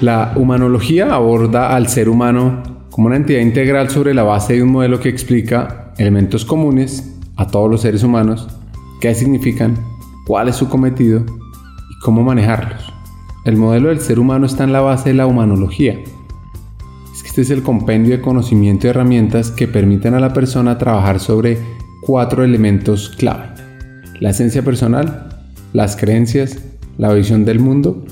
La humanología aborda al ser humano como una entidad integral sobre la base de un modelo que explica elementos comunes a todos los seres humanos, qué significan, cuál es su cometido y cómo manejarlos. El modelo del ser humano está en la base de la humanología. Es este es el compendio de conocimiento y herramientas que permiten a la persona trabajar sobre cuatro elementos clave. La esencia personal, las creencias, la visión del mundo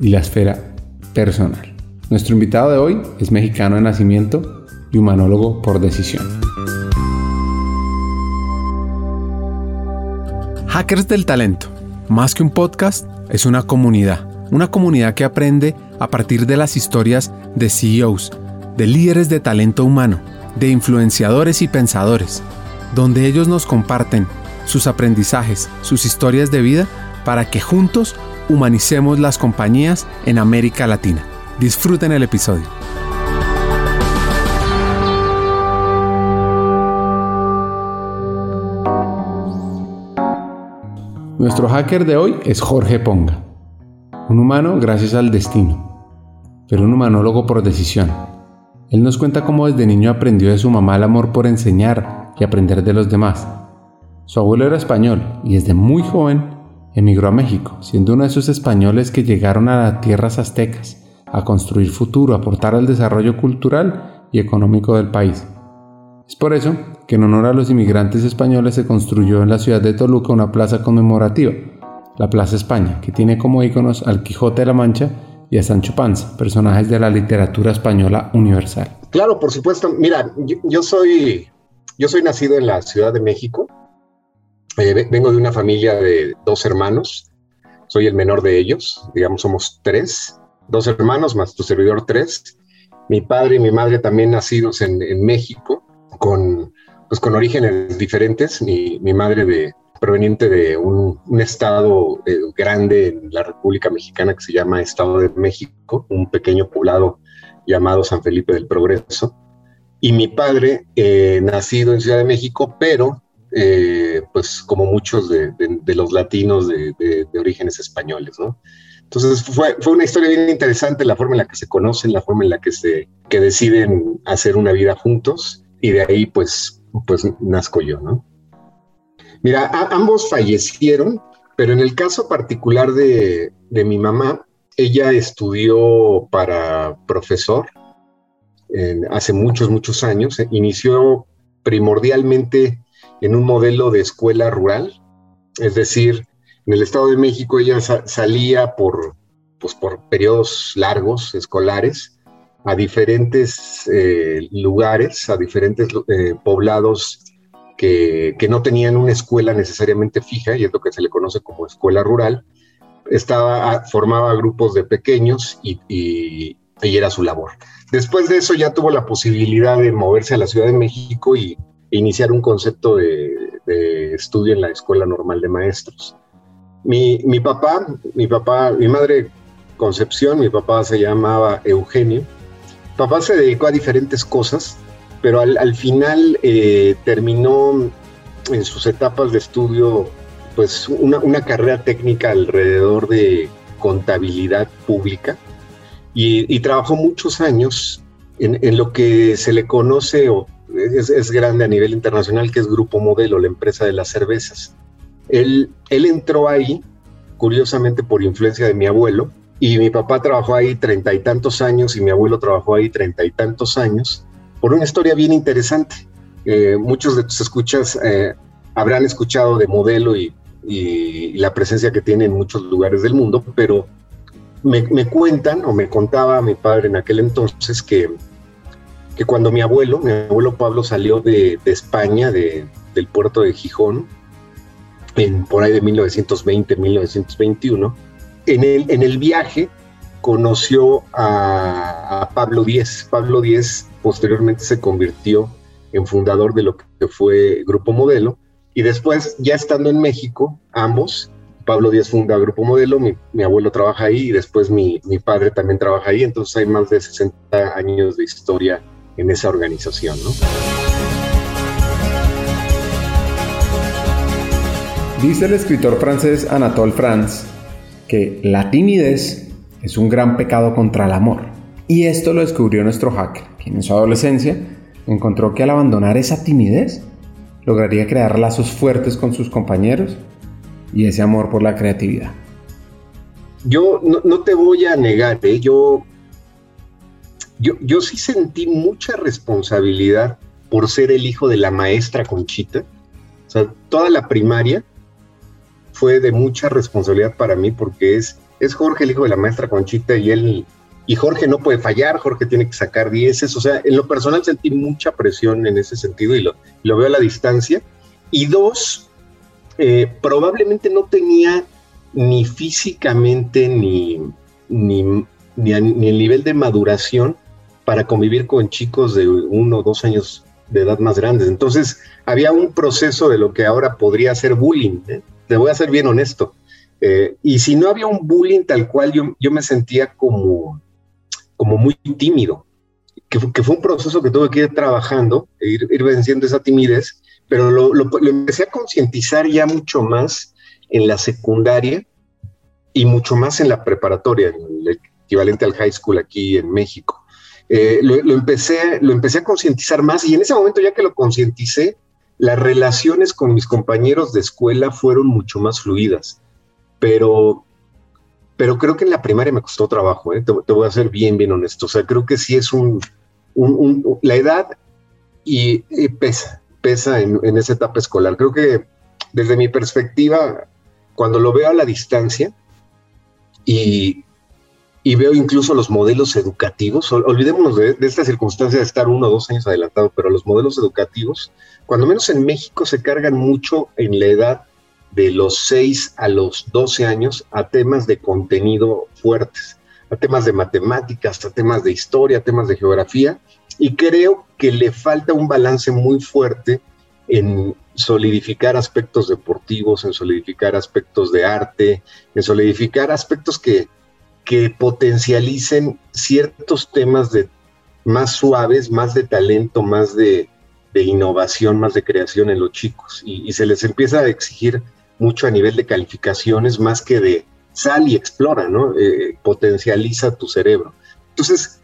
y la esfera personal. Nuestro invitado de hoy es mexicano de nacimiento y humanólogo por decisión. Hackers del Talento, más que un podcast, es una comunidad. Una comunidad que aprende a partir de las historias de CEOs, de líderes de talento humano, de influenciadores y pensadores, donde ellos nos comparten sus aprendizajes, sus historias de vida, para que juntos humanicemos las compañías en América Latina. Disfruten el episodio. Nuestro hacker de hoy es Jorge Ponga, un humano gracias al destino, pero un humanólogo por decisión. Él nos cuenta cómo desde niño aprendió de su mamá el amor por enseñar y aprender de los demás. Su abuelo era español y desde muy joven emigró a México, siendo uno de esos españoles que llegaron a las tierras aztecas a construir futuro, aportar al desarrollo cultural y económico del país. Es por eso que en honor a los inmigrantes españoles se construyó en la ciudad de Toluca una plaza conmemorativa, la Plaza España, que tiene como íconos al Quijote de la Mancha y a Sancho Panza, personajes de la literatura española universal. Claro, por supuesto. Mira, yo, soy, yo soy nacido en la Ciudad de México, eh, vengo de una familia de dos hermanos, soy el menor de ellos, digamos somos tres, dos hermanos más tu servidor tres. Mi padre y mi madre también nacidos en, México, con, pues con orígenes diferentes. Mi, mi madre de, proveniente de un, un estado eh, grande en la República Mexicana que se llama Estado de México, un pequeño poblado llamado San Felipe del Progreso. Y mi padre, eh, nacido en Ciudad de México, pero eh, pues como muchos de, los latinos de, orígenes españoles, ¿no? Entonces fue, fue, una historia bien interesante la forma en la que se conocen, la forma en la que se que deciden hacer una vida juntos y de ahí pues, pues nazco yo, ¿no? Mira, ambos fallecieron, pero en el caso particular de, de mi mamá, ella estudió para profesor hace muchos, muchos años. Inició primordialmente en un modelo de escuela rural, es decir, en el Estado de México ella salía por, pues, por periodos largos escolares a diferentes eh, lugares, a diferentes eh, poblados que, no tenían una escuela necesariamente fija, y es lo que se le conoce como escuela rural. Estaba, formaba grupos de pequeños y, y, y era su labor. Después de eso ya tuvo la posibilidad de moverse a la Ciudad de México y iniciar un concepto de, estudio en la Escuela Normal de Maestros. Mi, papá, mi papá, mi madre Concepción, mi papá se llamaba Eugenio. papá se dedicó a diferentes cosas, pero al, final eh, terminó en sus etapas de estudio pues una, carrera técnica alrededor de contabilidad pública y, trabajó muchos años en, en, lo que se le conoce o es, grande a nivel internacional, que es Grupo Modelo, la empresa de las cervezas. Él, él entró ahí, curiosamente por influencia de mi abuelo, y mi papá trabajó ahí treinta y tantos años y mi abuelo trabajó ahí treinta y tantos años, por una historia bien interesante. Eh, muchos de tus escuchas eh, habrán escuchado de Modelo y, la presencia que tiene en muchos lugares del mundo, pero me, me cuentan o me contaba mi padre en aquel entonces que que cuando mi abuelo, mi abuelo Pablo salió de, España, del puerto de Gijón, en, por ahí de 1920, 1921, en el, en el viaje conoció a, Pablo Díez. Pablo Díez posteriormente se convirtió en fundador de lo que fue Grupo Modelo y después, ya estando en México, ambos, Pablo Díaz funda Grupo Modelo, mi, mi abuelo trabaja ahí y después mi, mi, padre también trabaja ahí, entonces hay más de 60 años de historia en esa organización. ¿no? Dice el escritor francés Anatole France que la timidez es un gran pecado contra el amor. Y esto lo descubrió nuestro hacker, quien en su adolescencia encontró que al abandonar esa timidez, lograría crear lazos fuertes con sus compañeros y ese amor por la creatividad. Yo no, te voy a negar, ¿eh? yo, yo, yo sí sentí mucha responsabilidad por ser el hijo de la maestra Conchita. O sea, toda la primaria fue de mucha responsabilidad para mí porque es, es Jorge el hijo de la maestra Conchita y él y Jorge no puede fallar, Jorge tiene que sacar dieces, o sea, en lo personal sentí mucha presión en ese sentido y lo, lo veo a la distancia. Y dos, eh, probablemente no tenía ni físicamente ni, ni, ni, el nivel de maduración para convivir con chicos de uno o dos años de edad más grandes. Entonces, había un proceso de lo que ahora podría ser bullying. ¿eh? Te voy a ser bien honesto. Eh, y si no había un bullying tal cual, yo, me sentía como, como muy tímido, que, fue un proceso que tuve que ir trabajando, e ir, venciendo esa timidez, pero lo, lo, lo empecé a concientizar ya mucho más en la secundaria y mucho más en la preparatoria, el equivalente al high school aquí en México. Eh, lo, empecé, lo empecé a concientizar más y en ese momento ya que lo concienticé, las relaciones con mis compañeros de escuela fueron mucho más fluidas, pero pero creo que en la primaria me costó trabajo, ¿eh? te, voy a ser bien, bien honesto. O sea, creo que sí es un, un, un la edad y, y, pesa, pesa en, en, esa etapa escolar. Creo que desde mi perspectiva, cuando lo veo a la distancia y, y veo incluso los modelos educativos, olvidémonos de, de, esta circunstancia de estar uno o dos años adelantado, pero los modelos educativos, cuando menos en México se cargan mucho en la edad de los 6 a los 12 años a temas de contenido fuertes, a temas de matemáticas, a temas de historia, a temas de geografía, y creo que le falta un balance muy fuerte en solidificar aspectos deportivos, en solidificar aspectos de arte, en solidificar aspectos que, que potencialicen ciertos temas de más suaves, más de talento, más de, innovación, más de creación en los chicos. Y, se les empieza a exigir mucho a nivel de calificaciones más que de sal y explora, ¿no? Eh, potencializa tu cerebro. Entonces,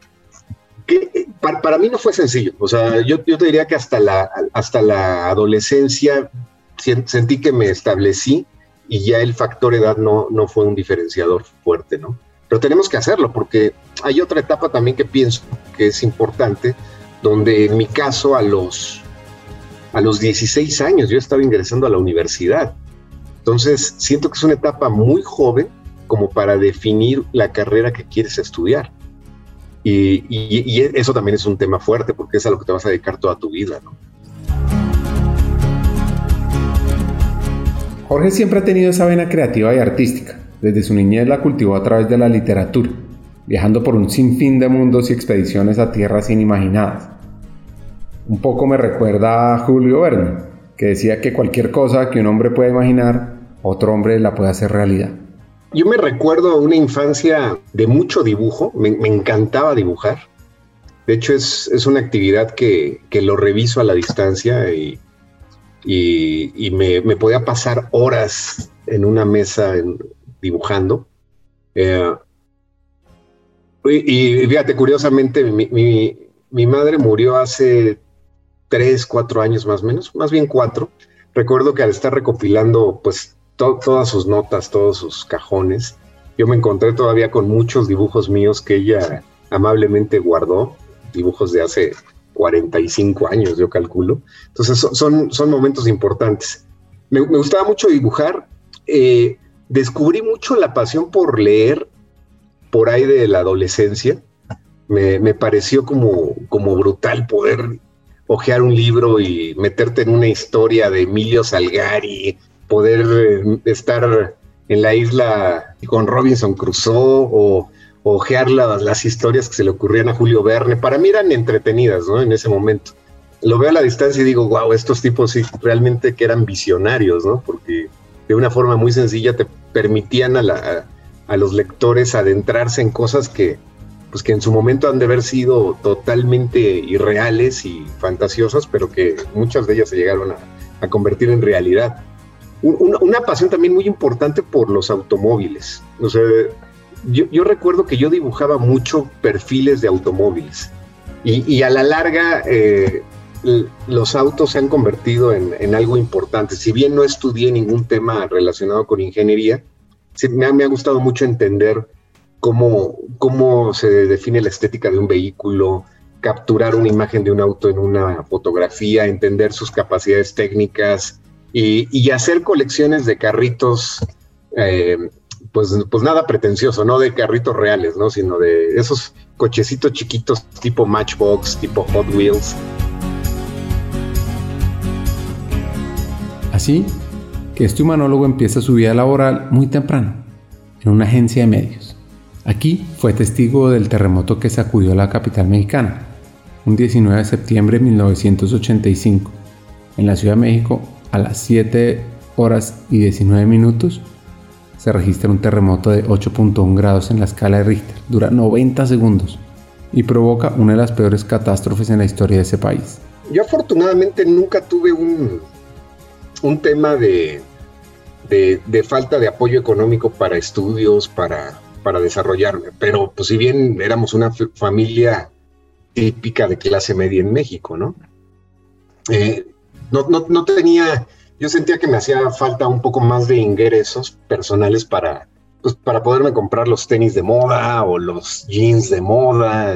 para, para, mí no fue sencillo. O sea, yo, yo te diría que hasta la, hasta la adolescencia sentí que me establecí y ya el factor edad no, no fue un diferenciador fuerte, ¿no? Pero tenemos que hacerlo porque hay otra etapa también que pienso que es importante, donde en mi caso a los, a los 16 años yo estaba ingresando a la universidad. Entonces, siento que es una etapa muy joven como para definir la carrera que quieres estudiar. Y, eso también es un tema fuerte porque es a lo que te vas a dedicar toda tu vida. Jorge siempre ha tenido esa vena creativa y artística. Desde su niñez la cultivó a través de la literatura, viajando por un sinfín de mundos y expediciones a tierras inimaginadas. Un poco me recuerda a Julio Verne, que decía que cualquier cosa que un hombre puede imaginar, otro hombre la puede hacer realidad. Yo me recuerdo una infancia de mucho dibujo, me, encantaba dibujar. De hecho, es, es una actividad que, que, lo reviso a la distancia y, y, y me, me, podía pasar horas en una mesa en, dibujando. Eh, y, y, fíjate, curiosamente, mi, mi, mi madre murió hace tres, cuatro años más o menos, más bien cuatro. Recuerdo que al estar recopilando, pues, to todas sus notas, todos sus cajones, yo me encontré todavía con muchos dibujos míos que ella amablemente guardó, dibujos de hace 45 años, yo calculo. Entonces, son, son momentos importantes. Me, me gustaba mucho dibujar. Eh, descubrí mucho la pasión por leer por ahí de la adolescencia. Me, pareció como, como brutal poder hojear un libro y meterte en una historia de Emilio Salgari, poder eh, estar en la isla con Robinson Crusoe o ojear las, las, historias que se le ocurrían a Julio Verne. Para mí eran entretenidas, ¿no? En ese momento. Lo veo a la distancia y digo, wow, estos tipos sí realmente que eran visionarios, ¿no? Porque de una forma muy sencilla te permitían a, la, a, los lectores adentrarse en cosas que, pues que en su momento han de haber sido totalmente irreales y fantasiosas, pero que muchas de ellas se llegaron a, a convertir en realidad. Una, una, pasión también muy importante por los automóviles. O sea, yo, recuerdo que yo dibujaba mucho perfiles de automóviles y, a la larga eh, los autos se han convertido en, algo importante. Si bien no estudié ningún tema relacionado con ingeniería, me, ha, gustado mucho entender cómo, se define la estética de un vehículo, capturar una imagen de un auto en una fotografía, entender sus capacidades técnicas y, hacer colecciones de carritos, eh, pues, pues nada pretencioso, no de carritos reales, ¿no? sino de esos cochecitos chiquitos tipo Matchbox, tipo Hot Wheels. Así que este humanólogo empieza su vida laboral muy temprano, en una agencia de medios. Aquí fue testigo del terremoto que sacudió la capital mexicana, un 19 de septiembre de 1985. En la Ciudad de México, a las 7 horas y 19 minutos, se registra un terremoto de 8.1 grados en la escala de Richter. Dura 90 segundos y provoca una de las peores catástrofes en la historia de ese país. Yo afortunadamente nunca tuve un, un tema de, de, falta de apoyo económico para estudios, para, para desarrollarme, pero pues si bien éramos una familia típica de clase media en México, ¿no? Eh, no, no, tenía, yo sentía que me hacía falta un poco más de ingresos personales para, pues, para poderme comprar los tenis de moda o los jeans de moda.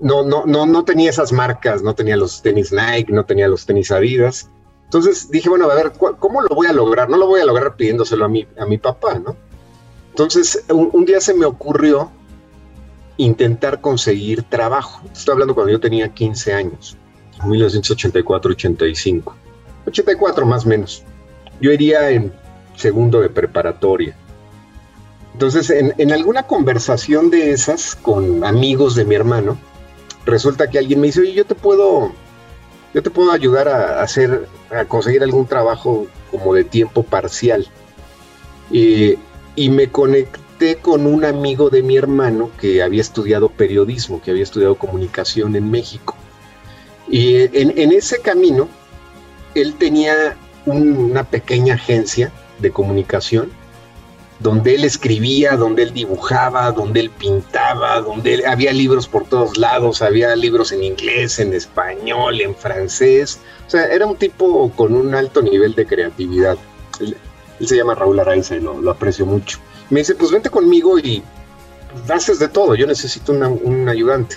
No, no, no, no tenía esas marcas, no tenía los tenis Nike, no tenía los tenis Adidas. Entonces dije, bueno, a ver, ¿cómo lo voy a lograr? No lo voy a lograr pidiéndoselo a mi, a mi papá, ¿no? Entonces, un día se me ocurrió intentar conseguir trabajo. Estoy hablando cuando yo tenía 15 años, 1984-85. 84 más o menos. Yo iría en segundo de preparatoria. Entonces, en, alguna conversación de esas con amigos de mi hermano, resulta que alguien me dice, oye, yo te puedo, yo te puedo ayudar a hacer, a conseguir algún trabajo como de tiempo parcial. y me conecté con un amigo de mi hermano que había estudiado periodismo, que había estudiado comunicación en México. Y en, ese camino, él tenía una pequeña agencia de comunicación donde él escribía, donde él dibujaba, donde él pintaba, donde había libros por todos lados, había libros en inglés, en español, en francés. O sea, era un tipo con un alto nivel de creatividad. Él, se llama Raúl Araiza y lo aprecio mucho. Me dice, pues vente conmigo y haces de todo. Yo necesito un ayudante.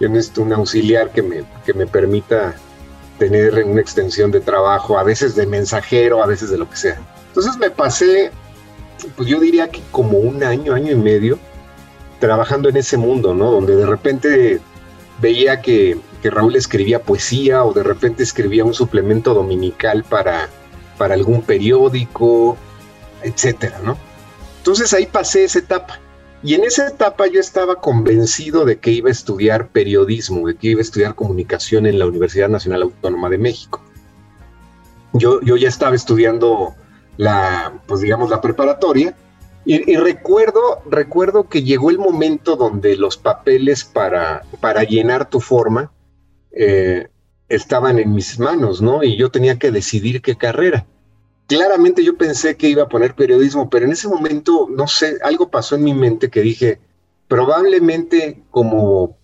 Yo necesito un auxiliar que me, que me permita tener una extensión de trabajo, a veces de mensajero, a veces de lo que sea. Entonces me pasé, pues yo diría que como un año, año y medio, trabajando en ese mundo, ¿no? Donde de repente veía que, que Raúl escribía poesía o de repente escribía un suplemento dominical para, para algún periódico, etcétera, ¿no? Entonces ahí pasé esa etapa. Y en esa etapa yo estaba convencido de que iba a estudiar periodismo, de que iba a estudiar comunicación en la Universidad Nacional Autónoma de México. Yo, yo ya estaba estudiando la, pues digamos, la preparatoria. Y, recuerdo, recuerdo que llegó el momento donde los papeles para, para llenar tu forma eh, estaban en mis manos, ¿no? Y yo tenía que decidir qué carrera. Claramente yo pensé que iba a poner periodismo, pero en ese momento, no sé, algo pasó en mi mente que dije, probablemente como,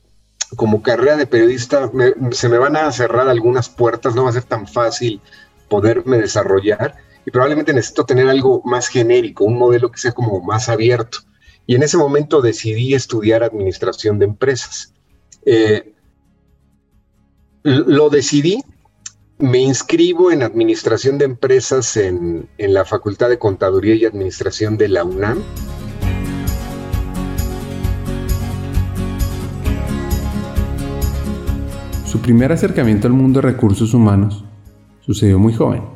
como carrera de periodista se me van a cerrar algunas puertas, no va a ser tan fácil poderme desarrollar y probablemente necesito tener algo más genérico, un modelo que sea como más abierto. Y en ese momento decidí estudiar administración de empresas. Eh, lo decidí me inscribo en Administración de Empresas en, la Facultad de Contaduría y Administración de la UNAM. Su primer acercamiento al mundo de recursos humanos sucedió muy joven.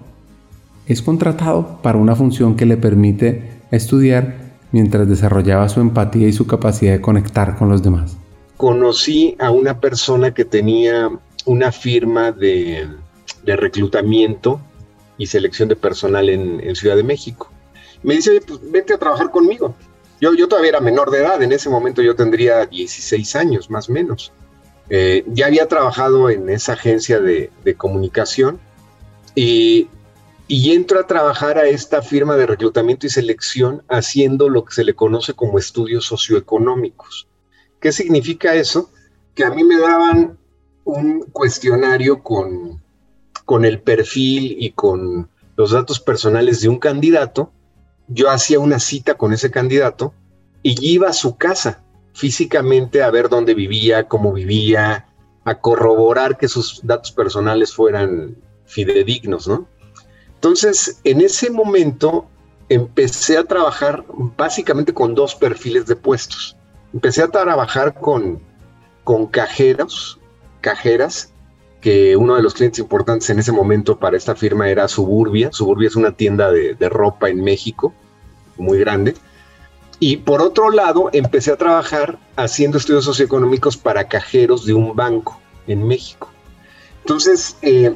Es contratado para una función que le permite estudiar mientras desarrollaba su empatía y su capacidad de conectar con los demás. Conocí a una persona que tenía una firma de de reclutamiento y selección de personal en, Ciudad de México. Me dice, pues vente a trabajar conmigo. Yo, yo todavía era menor de edad, en ese momento yo tendría 16 años más o menos. Eh, ya había trabajado en esa agencia de, comunicación y, y entro a trabajar a esta firma de reclutamiento y selección haciendo lo que se le conoce como estudios socioeconómicos. ¿Qué significa eso? Que a mí me daban un cuestionario con, con el perfil y con los datos personales de un candidato, yo hacía una cita con ese candidato y iba a su casa físicamente a ver dónde vivía, cómo vivía, a corroborar que sus datos personales fueran fidedignos, ¿no? Entonces, en ese momento empecé a trabajar básicamente con dos perfiles de puestos. Empecé a trabajar con, con cajeros, cajeras, que uno de los clientes importantes en ese momento para esta firma era Suburbia. Suburbia es una tienda de, de ropa en México, muy grande. Y por otro lado, empecé a trabajar haciendo estudios socioeconómicos para cajeros de un banco en México. Entonces, eh,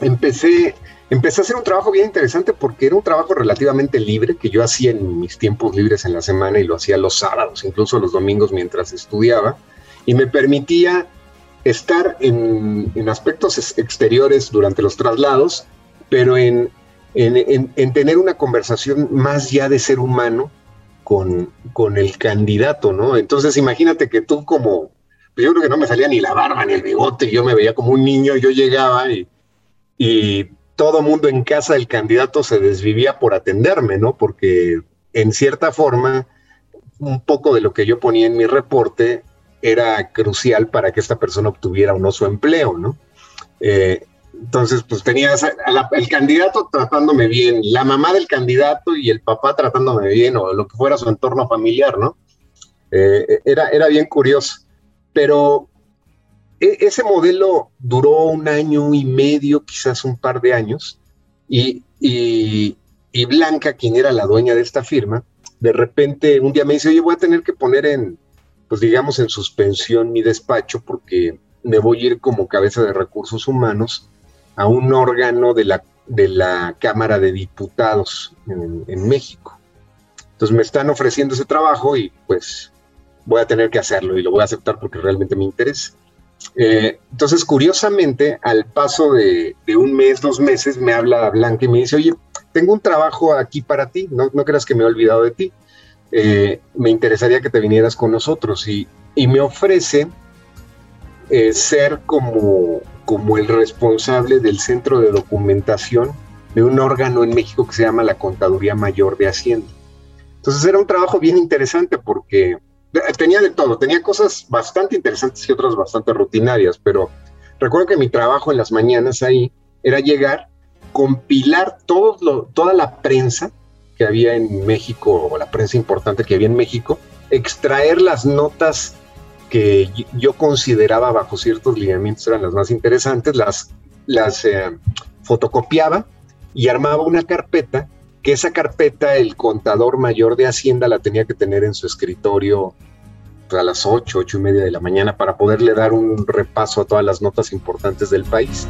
empecé, empecé a hacer un trabajo bien interesante porque era un trabajo relativamente libre que yo hacía en mis tiempos libres en la semana y lo hacía los sábados, incluso los domingos mientras estudiaba, y me permitía estar en, aspectos exteriores durante los traslados, pero en, en, tener una conversación más ya de ser humano con, con el candidato, ¿no? Entonces imagínate que tú como, pues yo creo que no me salía ni la barba ni el bigote, yo me veía como un niño, yo llegaba y, y todo mundo en casa del candidato se desvivía por atenderme, ¿no? Porque en cierta forma, un poco de lo que yo ponía en mi reporte era crucial para que esta persona obtuviera o no su empleo, ¿no? Eh, entonces, pues tenías el candidato tratándome bien, la mamá del candidato y el papá tratándome bien, o lo que fuera su entorno familiar, ¿no? Eh, era, era bien curioso. Pero e, ese modelo duró un año y medio, quizás un par de años, y, Blanca, quien era la dueña de esta firma, de repente un día me dice, oye, voy a tener que poner en, pues digamos, en suspensión mi despacho porque me voy a ir como cabeza de recursos humanos a un órgano de la, de la Cámara de Diputados en, México. Entonces me están ofreciendo ese trabajo y pues voy a tener que hacerlo y lo voy a aceptar porque realmente me interesa. Eh, entonces, curiosamente, al paso de, un mes, dos meses, me habla Blanca y me dice, oye, tengo un trabajo aquí para ti, no, no creas que me he olvidado de ti, eh, me interesaría que te vinieras con nosotros y, me ofrece eh, ser como como el responsable del centro de documentación de un órgano en México que se llama la Contaduría Mayor de Hacienda. Entonces era un trabajo bien interesante porque tenía de todo, tenía cosas bastante interesantes y otras bastante rutinarias, pero recuerdo que mi trabajo en las mañanas ahí era llegar, compilar toda la prensa que había en México, o la prensa importante que había en México, extraer las notas que yo consideraba bajo ciertos lineamientos eran las más interesantes, las, las eh, fotocopiaba y armaba una carpeta, que esa carpeta el contador mayor de Hacienda la tenía que tener en su escritorio a las 8, 8 y media de la mañana para poderle dar un repaso a todas las notas importantes del país.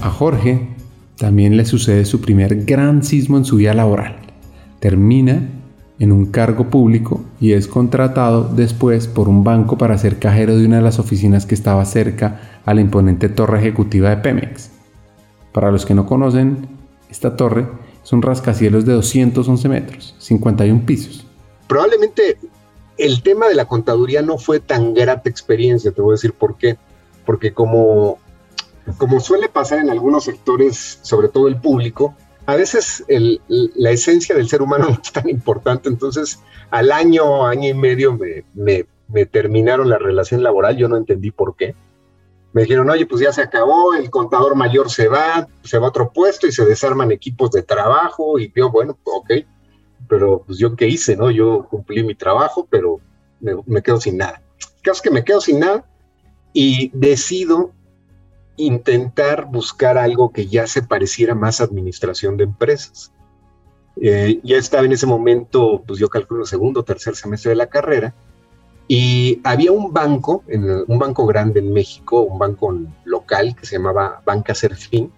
A Jorge también le sucede su primer gran sismo en su vida laboral. Termina en un cargo público y es contratado después por un banco para ser cajero de una de las oficinas que estaba cerca a la imponente torre ejecutiva de Pemex. Para los que no conocen, esta torre es un rascacielos de 211 metros, 51 pisos. Probablemente el tema de la contaduría no fue tan grata experiencia, te voy a decir por qué. Porque como, como suele pasar en algunos sectores, sobre todo el público, a veces la esencia del ser humano no es tan importante, entonces al año, año y medio me, terminaron la relación laboral, yo no entendí por qué. Me dijeron, oye, pues ya se acabó, el contador mayor se va, se va a otro puesto y se desarman equipos de trabajo y yo, bueno, ok, pero pues yo qué hice, ¿no? Yo cumplí mi trabajo, pero me, me quedo sin nada. El caso es que me quedo sin nada y decido intentar buscar algo que ya se pareciera más a administración de empresas. Eh, ya estaba en ese momento, pues yo calculo segundo tercer semestre de la carrera, y había un banco, un banco grande en México, un banco local que se llamaba Banca Serfín.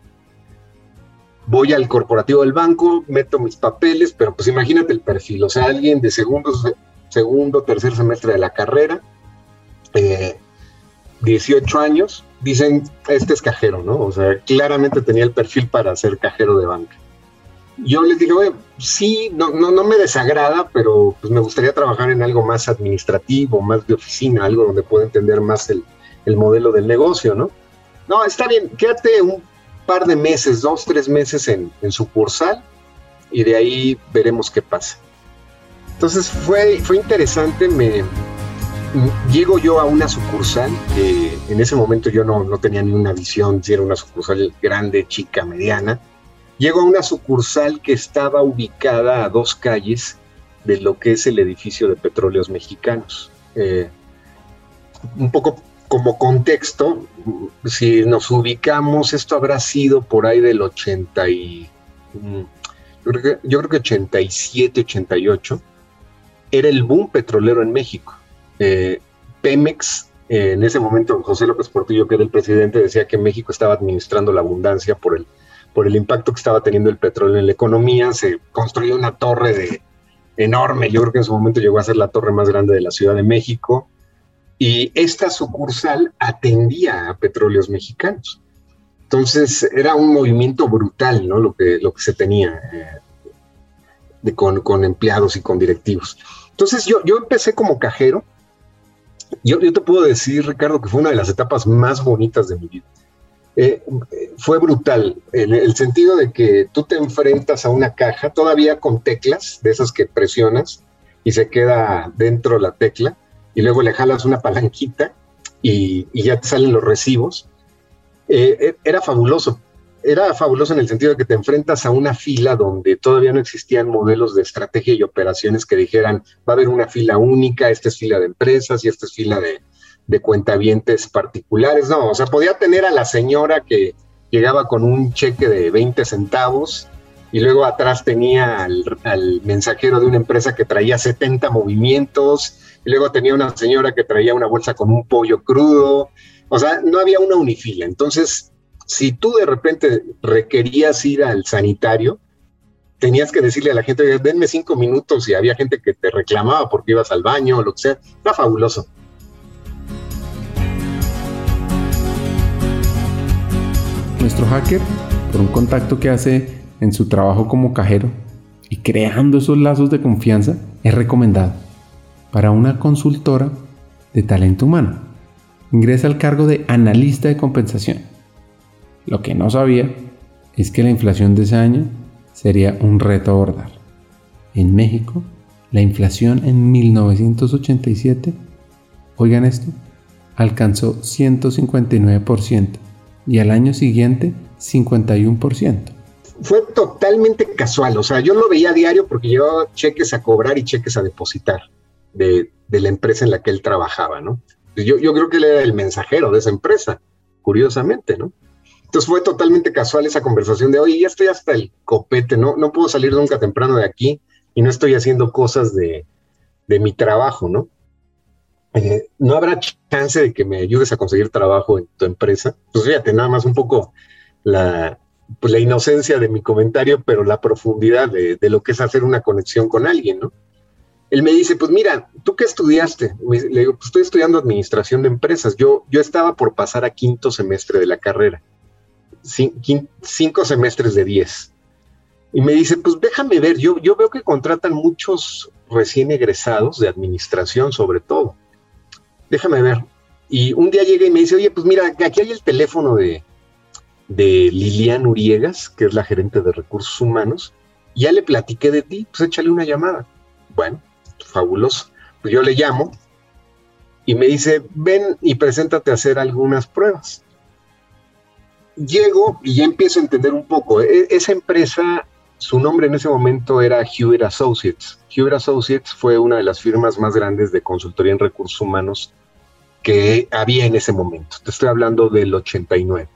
Voy al corporativo del banco, meto mis papeles, pero pues imagínate el perfil, o sea, alguien de segundo, segundo tercer semestre de la carrera, 18 eh, años, dicen, este es cajero, ¿no? O sea, claramente tenía el perfil para ser cajero de banca. Yo les dije, oye, sí, no, no, no me desagrada, pero pues me gustaría trabajar en algo más administrativo, más de oficina, algo donde pueda entender más el, el modelo del negocio, ¿no? No, está bien, quédate un par de meses, dos, tres meses en, en sucursal y de ahí veremos qué pasa. Entonces fue, fue interesante, me, llego yo a una sucursal, que en ese momento yo no, no tenía ni una visión si era una sucursal grande, chica, mediana. Llego a una sucursal que estaba ubicada a dos calles de lo que es el edificio de petróleos mexicanos. Eh, un poco como contexto, si nos ubicamos, esto habrá sido por ahí del 80 y... Mm, yo creo que, yo creo que 87, 88, era el boom petrolero en México. Eh, Pemex, eh, en ese momento José López Portillo, que era el presidente, decía que México estaba administrando la abundancia por el, por el impacto que estaba teniendo el petróleo en la economía. Se construyó una torre de, enorme, yo creo que en su momento llegó a ser la torre más grande de la Ciudad de México. Y esta sucursal atendía a petróleos mexicanos. Entonces era un movimiento brutal, ¿no? Lo que, lo que se tenía eh, con, con empleados y con directivos. Entonces yo, yo empecé como cajero. Yo te puedo decir, Ricardo, que fue una de las etapas más bonitas de mi vida. Eh, fue brutal, en el sentido de que tú te enfrentas a una caja todavía con teclas, de esas que presionas y se queda dentro la tecla, y luego le jalas una palanquita y, ya te salen los recibos. Eh, eh, era fabuloso, era fabuloso en el sentido de que te enfrentas a una fila donde todavía no existían modelos de estrategia y operaciones que dijeran, va a haber una fila única, esta es fila de empresas y esta es fila de, de cuentavientes particulares. No, o sea, podía tener a la señora que llegaba con un cheque de 20 centavos y luego atrás tenía al, mensajero de una empresa que traía 70 movimientos, y luego tenía una señora que traía una bolsa con un pollo crudo, o sea, no había una unifila. Entonces, si tú de repente requerías ir al sanitario, tenías que decirle a la gente, denme cinco minutos y había gente que te reclamaba porque ibas al baño o lo que sea. Está fabuloso. Nuestro hacker, por un contacto que hace en su trabajo como cajero y creando esos lazos de confianza, es recomendado para una consultora de talento humano. Ingresa al cargo de analista de compensación lo que no sabía es que la inflación de ese año sería un reto abordar. En México, la inflación en 1987, oigan esto, alcanzó 159% y al año siguiente 51%. Fue totalmente casual, o sea, yo lo veía diario porque llevaba cheques a cobrar y cheques a depositar de, de la empresa en la que él trabajaba, ¿no? Yo, yo creo que él era el mensajero de esa empresa, curiosamente, ¿no? Entonces fue totalmente casual esa conversación de, oye, ya estoy hasta el copete, ¿no? No puedo salir nunca temprano de aquí y no estoy haciendo cosas de, de mi trabajo, ¿no? Eh, no habrá chance de que me ayudes a conseguir trabajo en tu empresa. Pues fíjate, nada más un poco la, pues la inocencia de mi comentario, pero la profundidad de, de, lo que es hacer una conexión con alguien, ¿no? Él me dice, pues mira, ¿tú qué estudiaste? Le digo, pues estoy estudiando administración de empresas. Yo, yo estaba por pasar a quinto semestre de la carrera cinco semestres de diez. Y me dice, pues déjame ver, yo, yo veo que contratan muchos recién egresados de administración sobre todo. Déjame ver. Y un día llega y me dice, oye, pues mira, aquí hay el teléfono de, de Lilian Uriegas, que es la gerente de recursos humanos. Ya le platiqué de ti, pues échale una llamada. Bueno, fabuloso. Pues yo le llamo y me dice, ven y preséntate a hacer algunas pruebas llego y ya empiezo a entender un poco. E, esa empresa, su nombre en ese momento era Hewitt Associates. Hewitt Associates fue una de las firmas más grandes de consultoría en recursos humanos que había en ese momento. Te estoy hablando del 89.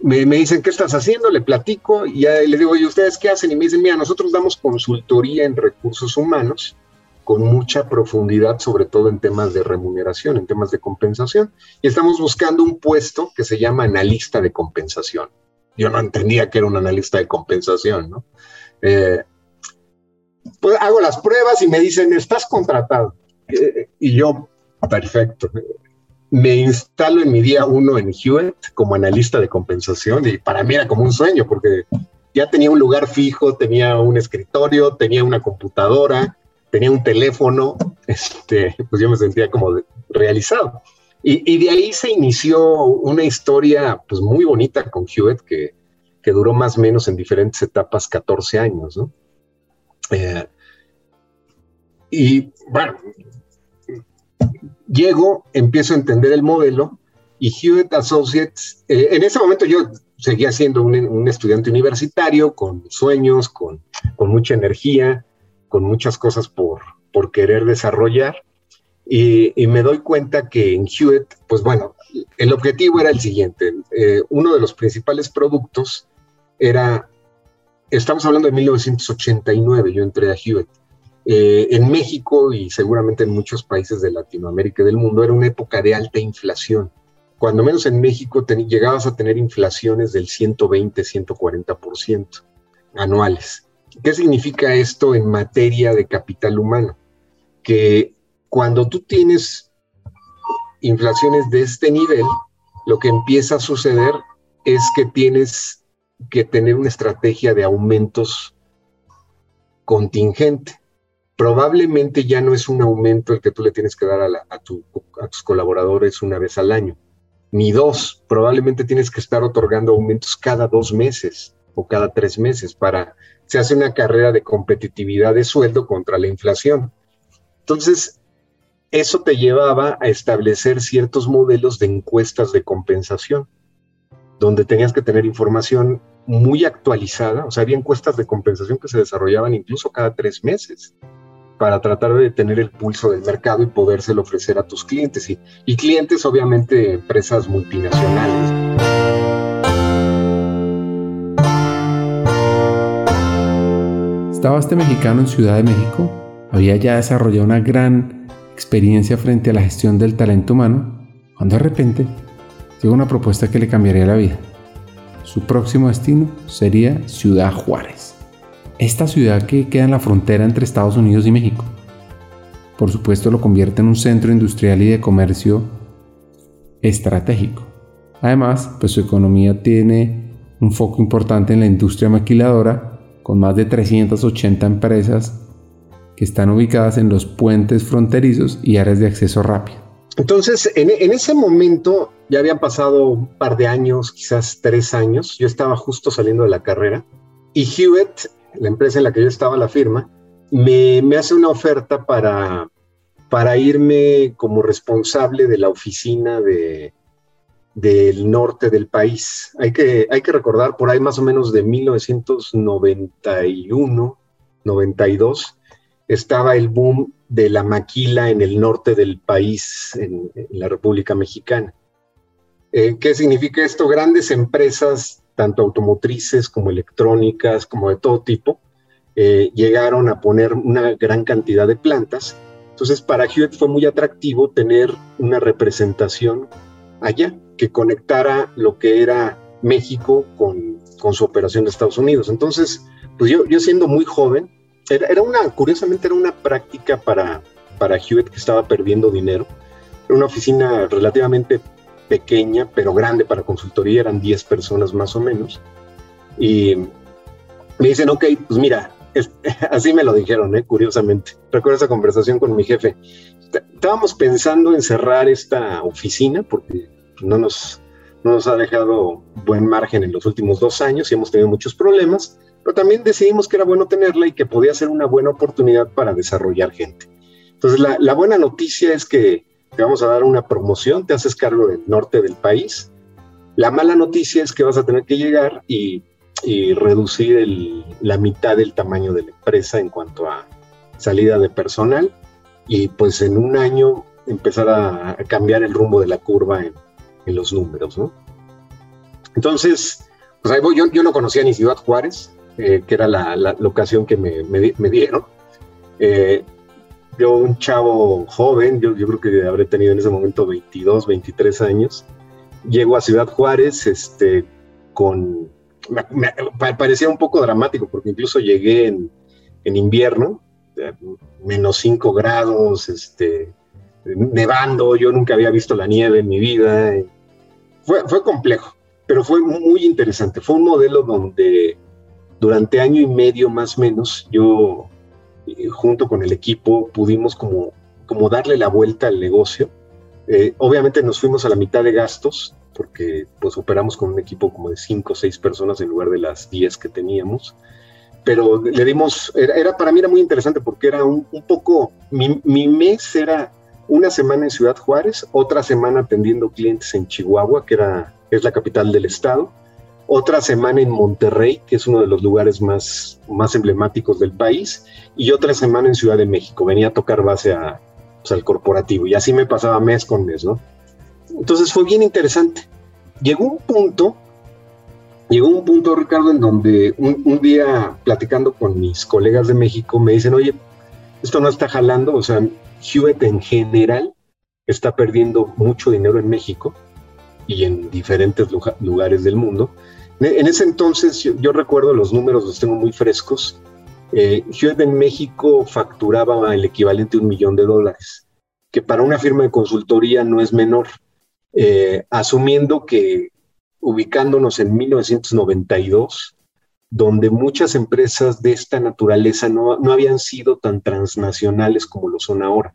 Me, dicen, ¿qué estás haciendo? Le platico y ya le digo, ¿y ustedes qué hacen? Y me dicen, mira, nosotros damos consultoría en recursos humanos con mucha profundidad, sobre todo en temas de remuneración, en temas de compensación. Y estamos buscando un puesto que se llama analista de compensación. Yo no entendía que era un analista de compensación, ¿no? Eh, pues hago las pruebas y me dicen, estás contratado. Eh, y yo, perfecto. me instalo en mi día uno en Hewitt como analista de compensación y para mí era como un sueño porque ya tenía un lugar fijo, tenía un escritorio, tenía una computadora, tenía un teléfono, este, pues yo me sentía como realizado. Y, de ahí se inició una historia pues muy bonita con Hewitt que, que duró más o menos en diferentes etapas 14 años, ¿no? Eh, y bueno, llego, empiezo a entender el modelo y Hewitt Associates, eh, en ese momento yo seguía siendo un, estudiante universitario con sueños, con, mucha energía, con muchas cosas por, por querer desarrollar. Y, me doy cuenta que en Hewitt, pues bueno, el objetivo era el siguiente. Eh, uno de los principales productos era, estamos hablando de 1989, yo entré a Hewitt. Eh, en México y seguramente en muchos países de Latinoamérica y del mundo era una época de alta inflación. Cuando menos en México llegabas a tener inflaciones del 120, 140% anuales. ¿Qué significa esto en materia de capital humano? Que cuando tú tienes inflaciones de este nivel, lo que empieza a suceder es que tienes que tener una estrategia de aumentos contingente probablemente ya no es un aumento el que tú le tienes que dar a, tus colaboradores una vez al año, ni dos, probablemente tienes que estar otorgando aumentos cada dos meses o cada tres meses para, se hace una carrera de competitividad de sueldo contra la inflación. Entonces, eso te llevaba a establecer ciertos modelos de encuestas de compensación, donde tenías que tener información muy actualizada, o sea, había encuestas de compensación que se desarrollaban incluso cada tres meses para tratar de tener el pulso del mercado y podérselo ofrecer a tus clientes. Y, y clientes, obviamente, empresas multinacionales. Estaba este mexicano en Ciudad de México, había ya desarrollado una gran experiencia frente a la gestión del talento humano, cuando de repente llegó una propuesta que le cambiaría la vida. Su próximo destino sería Ciudad Juárez esta ciudad que queda en la frontera entre Estados Unidos y México. Por supuesto lo convierte en un centro industrial y de comercio estratégico. Además, pues su economía tiene un foco importante en la industria maquiladora, con más de 380 empresas que están ubicadas en los puentes fronterizos y áreas de acceso rápido. Entonces, en, ese momento ya habían pasado un par de años, quizás tres años, yo estaba justo saliendo de la carrera y Hewitt la empresa en la que yo estaba, la firma, me, hace una oferta para, para irme como responsable de la oficina de, del norte del país. Hay que, hay que recordar, por ahí más o menos de 1991, 92, estaba el boom de la maquila en el norte del país, en, la República Mexicana. Eh, ¿Qué significa esto? Grandes empresas tanto automotrices como electrónicas, como de todo tipo, eh, llegaron a poner una gran cantidad de plantas. Entonces, para Hewitt fue muy atractivo tener una representación allá que conectara lo que era México con, con su operación de Estados Unidos. Entonces, pues yo, yo siendo muy joven, era, una, curiosamente era una práctica para, para Hewitt que estaba perdiendo dinero. Era una oficina relativamente pequeña, pero grande para consultoría, eran 10 personas más o menos. Y me dicen, ok, pues mira, así me lo dijeron, ¿eh? curiosamente. Recuerdo esa conversación con mi jefe. Estábamos pensando en cerrar esta oficina porque no nos, no nos ha dejado buen margen en los últimos dos años y hemos tenido muchos problemas, pero también decidimos que era bueno tenerla y que podía ser una buena oportunidad para desarrollar gente. Entonces, la, la buena noticia es que te vamos a dar una promoción, te haces cargo del norte del país. La mala noticia es que vas a tener que llegar y, reducir la mitad del tamaño de la empresa en cuanto a salida de personal y pues en un año empezar a, cambiar el rumbo de la curva en, los números, ¿no? Entonces, pues ahí voy, yo, yo no conocía ni Ciudad Juárez, eh, que era la, locación que me, me, dieron. Eh, yo un chavo joven, yo, yo creo que habré tenido en ese momento 22, 23 años, llego a Ciudad Juárez este, con... Me, parecía un poco dramático porque incluso llegué en, en invierno, menos 5 grados, este, nevando, yo nunca había visto la nieve en mi vida. Fue, fue complejo, pero fue muy interesante. Fue un modelo donde durante año y medio más o menos yo, eh, junto con el equipo, pudimos como, como darle la vuelta al negocio. Eh, obviamente nos fuimos a la mitad de gastos, porque pues operamos con un equipo como de cinco o seis personas en lugar de las 10 que teníamos pero le dimos, era, para mí era muy interesante porque era un, poco, mi, mi, mes era una semana en Ciudad Juárez, otra semana atendiendo clientes en Chihuahua, que era, es la capital del estado, otra semana en Monterrey, que es uno de los lugares más, más emblemáticos del país, y otra semana en Ciudad de México. Venía a tocar base a, pues, al corporativo, y así me pasaba mes con mes, ¿no? Entonces fue bien interesante. Llegó un punto llegó un punto, Ricardo, en donde un, día platicando con mis colegas de México me dicen, oye, esto no está jalando, o sea, Hewitt en general está perdiendo mucho dinero en México y en diferentes lugares del mundo. En ese entonces, yo, recuerdo los números, los tengo muy frescos. Eh, en México facturaba el equivalente a un millón de dólares, que para una firma de consultoría no es menor. Eh, asumiendo que ubicándonos en 1992, donde muchas empresas de esta naturaleza no, no habían sido tan transnacionales como lo son ahora.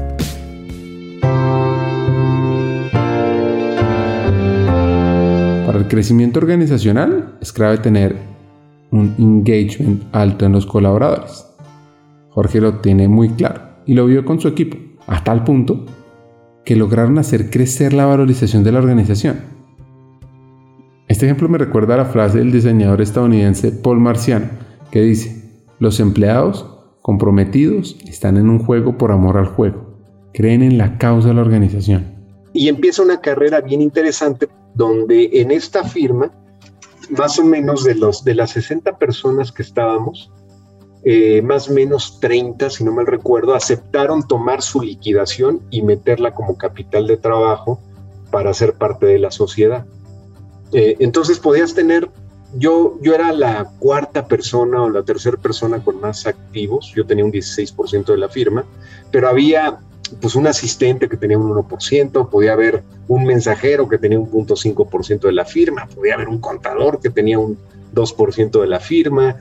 Crecimiento organizacional es clave tener un engagement alto en los colaboradores. Jorge lo tiene muy claro y lo vio con su equipo, hasta el punto que lograron hacer crecer la valorización de la organización. Este ejemplo me recuerda a la frase del diseñador estadounidense Paul Marciano, que dice, los empleados comprometidos están en un juego por amor al juego, creen en la causa de la organización. Y empieza una carrera bien interesante donde en esta firma, más o menos de, los, de las 60 personas que estábamos, eh, más o menos 30, si no mal recuerdo, aceptaron tomar su liquidación y meterla como capital de trabajo para ser parte de la sociedad. Eh, entonces podías tener, yo, yo era la cuarta persona o la tercera persona con más activos, yo tenía un 16% de la firma, pero había pues un asistente que tenía un 1%, podía haber un mensajero que tenía un 0.5% de la firma, podía haber un contador que tenía un 2% de la firma,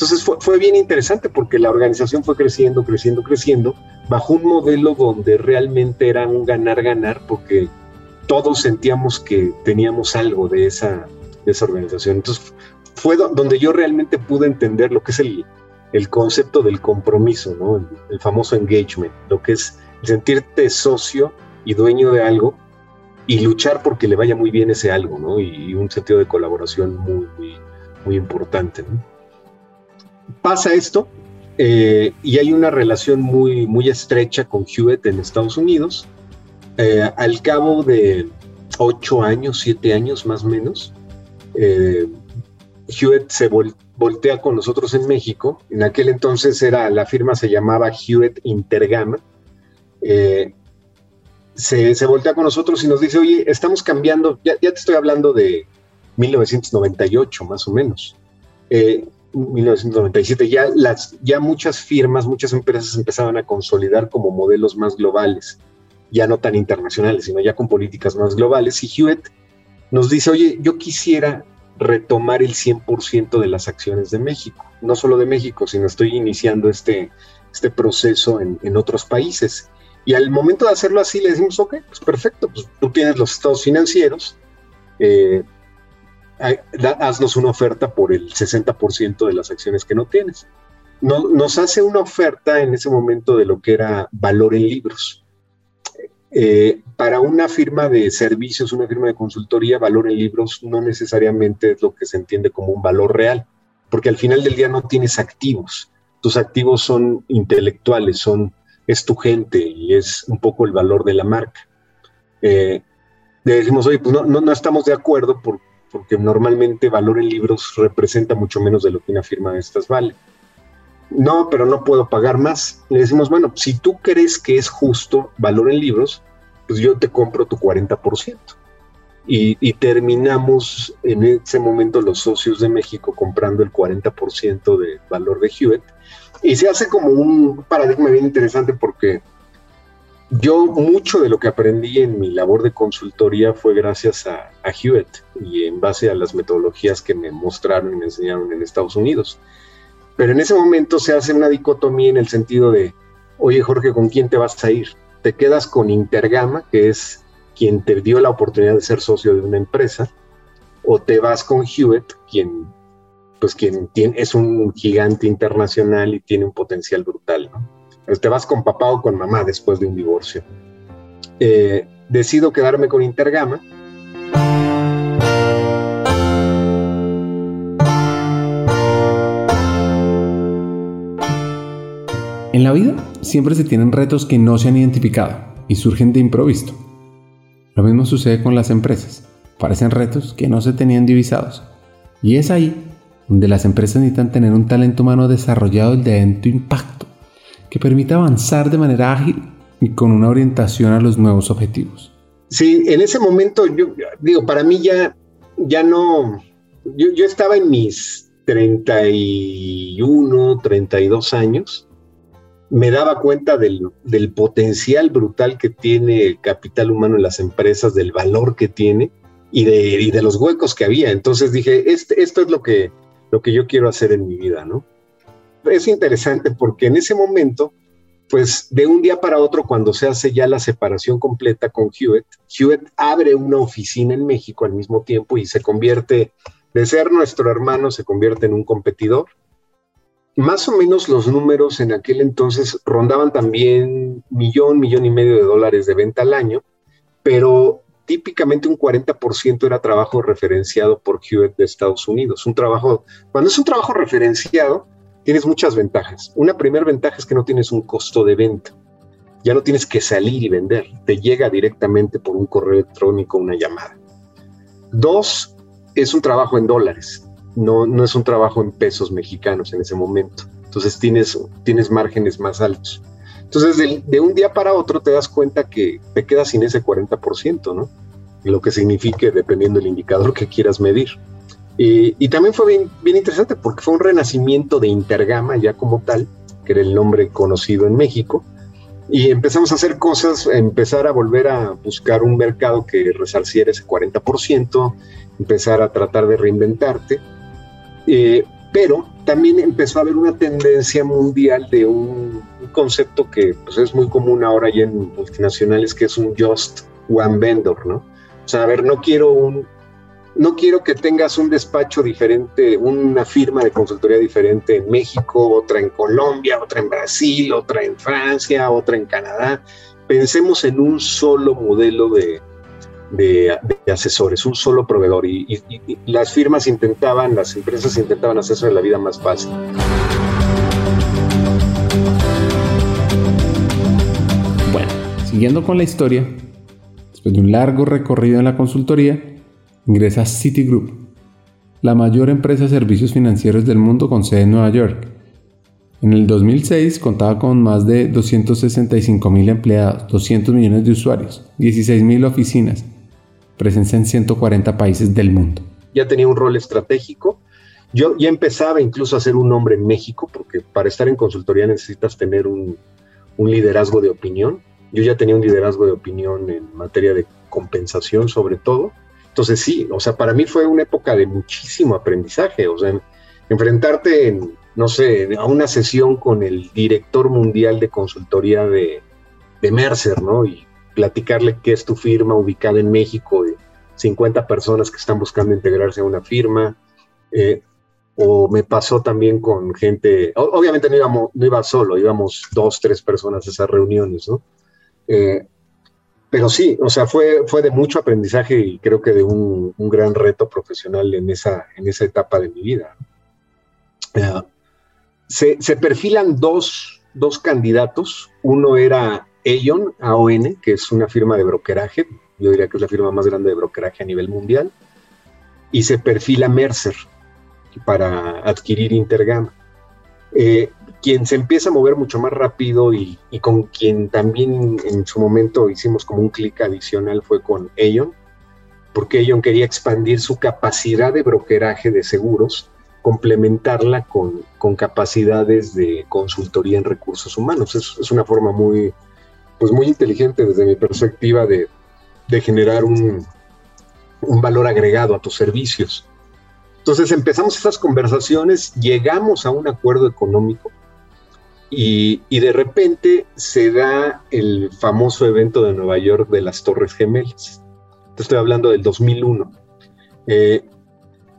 entonces fue, bien interesante porque la organización fue creciendo, creciendo, creciendo, bajo un modelo donde realmente era un ganar-ganar porque todos sentíamos que teníamos algo de esa, esa organización. Entonces fue donde yo realmente pude entender lo que es el, el concepto del compromiso, ¿no? el, famoso engagement, lo que es sentirte socio y dueño de algo y luchar porque le vaya muy bien ese algo, ¿no? Y, un sentido de colaboración muy, muy, muy importante, ¿no? pasa esto eh, y hay una relación muy, muy estrecha con Hewitt en Estados Unidos. Eh, al cabo de ocho años, siete años más o menos, eh, Hewitt se voltea con nosotros en México. En aquel entonces era, la firma se llamaba Hewitt Intergama. Se, se, voltea con nosotros y nos dice, oye, estamos cambiando, ya, ya te estoy hablando de 1998 más o menos. 1997, ya, las, ya muchas firmas, muchas empresas empezaban a consolidar como modelos más globales, ya no tan internacionales, sino ya con políticas más globales. Y Hewitt nos dice, oye, yo quisiera retomar el 100% de las acciones de México, no solo de México, sino estoy iniciando este, este proceso en, en otros países. Y al momento de hacerlo así, le decimos, ok, pues perfecto, pues tú tienes los estados financieros, eh, haznos una oferta por el 60% de las acciones que no tienes. No, nos hace una oferta en ese momento de lo que era valor en libros. Eh, para una firma de servicios, una firma de consultoría, valor en libros no necesariamente es lo que se entiende como un valor real, porque al final del día no tienes activos, tus activos son intelectuales, son, es tu gente y es un poco el valor de la marca. Eh, decimos, oye, pues no, no, estamos de acuerdo porque normalmente valor en libros representa mucho menos de lo que una firma de estas vale. No, pero no puedo pagar más. Le decimos, bueno, si tú crees que es justo valor en libros, pues yo te compro tu 40%. Y, y, terminamos en ese momento los socios de México comprando el 40% de valor de Hewitt. Y se hace como un paradigma bien interesante porque yo mucho de lo que aprendí en mi labor de consultoría fue gracias a, Hewitt y en base a las metodologías que me mostraron y me enseñaron en Estados Unidos. Pero en ese momento se hace una dicotomía en el sentido de, oye Jorge, ¿con quién te vas a ir? ¿Te quedas con Intergama, que es quien te dio la oportunidad de ser socio de una empresa? ¿O te vas con Hewitt, quien, pues, quien tiene, es un gigante internacional y tiene un potencial brutal? te vas con papá o con mamá después de un divorcio. Eh, decido quedarme con Intergama En la vida siempre se tienen retos que no se han identificado y surgen de improviso. Lo mismo sucede con las empresas. Parecen retos que no se tenían divisados. Y es ahí donde las empresas necesitan tener un talento humano desarrollado de alto impacto, que permita avanzar de manera ágil y con una orientación a los nuevos objetivos. Sí, en ese momento, yo digo, para mí ya, ya no, yo, yo estaba en mis 31, 32 años me daba cuenta del, potencial brutal que tiene el capital humano en las empresas, del valor que tiene y de, de los huecos que había. Entonces dije, este, esto es lo que, lo que yo quiero hacer en mi vida, ¿no? Es interesante porque en ese momento, pues de un día para otro, cuando se hace ya la separación completa con Hewitt, Hewitt abre una oficina en México al mismo tiempo y se convierte, de ser nuestro hermano, se convierte en un competidor más o menos los números en aquel entonces rondaban también millón, millón y medio de dólares de venta al año, pero típicamente un 40% era trabajo referenciado por Hewitt de Estados Unidos. Un trabajo, cuando es un trabajo referenciado, tienes muchas ventajas. Una primera ventaja es que no tienes un costo de venta. Ya no tienes que salir y vender. Te llega directamente por un correo electrónico, una llamada. Dos, es un trabajo en dólares no, no es un trabajo en pesos mexicanos en ese momento. Entonces tienes, tienes márgenes más altos. Entonces, de, un día para otro te das cuenta que te quedas sin ese 40%, ¿no? Lo que signifique dependiendo del indicador que quieras medir. Y, también fue bien, bien interesante porque fue un renacimiento de Intergama ya como tal, que era el nombre conocido en México, y empezamos a hacer cosas, empezar a volver a buscar un mercado que resarciera ese 40%, empezar a tratar de reinventarte. Eh, pero también empezó a haber una tendencia mundial de un, concepto que pues, es muy común ahora ya en multinacionales, que es un just one vendor, ¿no? O sea, a ver, no quiero un, no quiero que tengas un despacho diferente, una firma de consultoría diferente en México, otra en Colombia, otra en Brasil, otra en Francia, otra en Canadá. Pensemos en un solo modelo de, de, asesores, un solo proveedor. Y, las firmas intentaban, las empresas intentaban hacerse la vida más fácil. Siguiendo con la historia, después de un largo recorrido en la consultoría, ingresa a Citigroup, la mayor empresa de servicios financieros del mundo con sede en Nueva York. En el 2006 contaba con más de 265 mil empleados, 200 millones de usuarios, 16 mil oficinas, presencia en 140 países del mundo. Ya tenía un rol estratégico. Yo ya empezaba incluso a ser un hombre en México, porque para estar en consultoría necesitas tener un, un liderazgo de opinión. Yo ya tenía un liderazgo de opinión en materia de compensación sobre todo. Entonces sí, o sea, para mí fue una época de muchísimo aprendizaje, o sea, enfrentarte en, no sé, a una sesión con el director mundial de consultoría de, de Mercer, ¿no? Y platicarle qué es tu firma ubicada en México, de 50 personas que están buscando integrarse a una firma. Eh, o me pasó también con gente, obviamente no, íbamos, no iba solo, íbamos dos, tres personas a esas reuniones, ¿no? Eh, pero sí, o sea, fue, fue de mucho aprendizaje y creo que de un, gran reto profesional en esa, en esa etapa de mi vida. Eh, se, perfilan dos, dos, candidatos. Uno era Aon, AON, que es una firma de brokeraje, yo diría que es la firma más grande de brokeraje a nivel mundial, y se perfila Mercer para adquirir Intergama. Eh, quien se empieza a mover mucho más rápido y, con quien también en su momento hicimos como un clic adicional fue con Aon, porque Aon quería expandir su capacidad de brokeraje de seguros, complementarla con, con capacidades de consultoría en recursos humanos. Es, es, una forma muy, pues muy inteligente desde mi perspectiva de, de generar un, un valor agregado a tus servicios. Entonces empezamos estas conversaciones, llegamos a un acuerdo económico y, de repente se da el famoso evento de Nueva York de las Torres Gemelas. Te estoy hablando del 2001. Eh,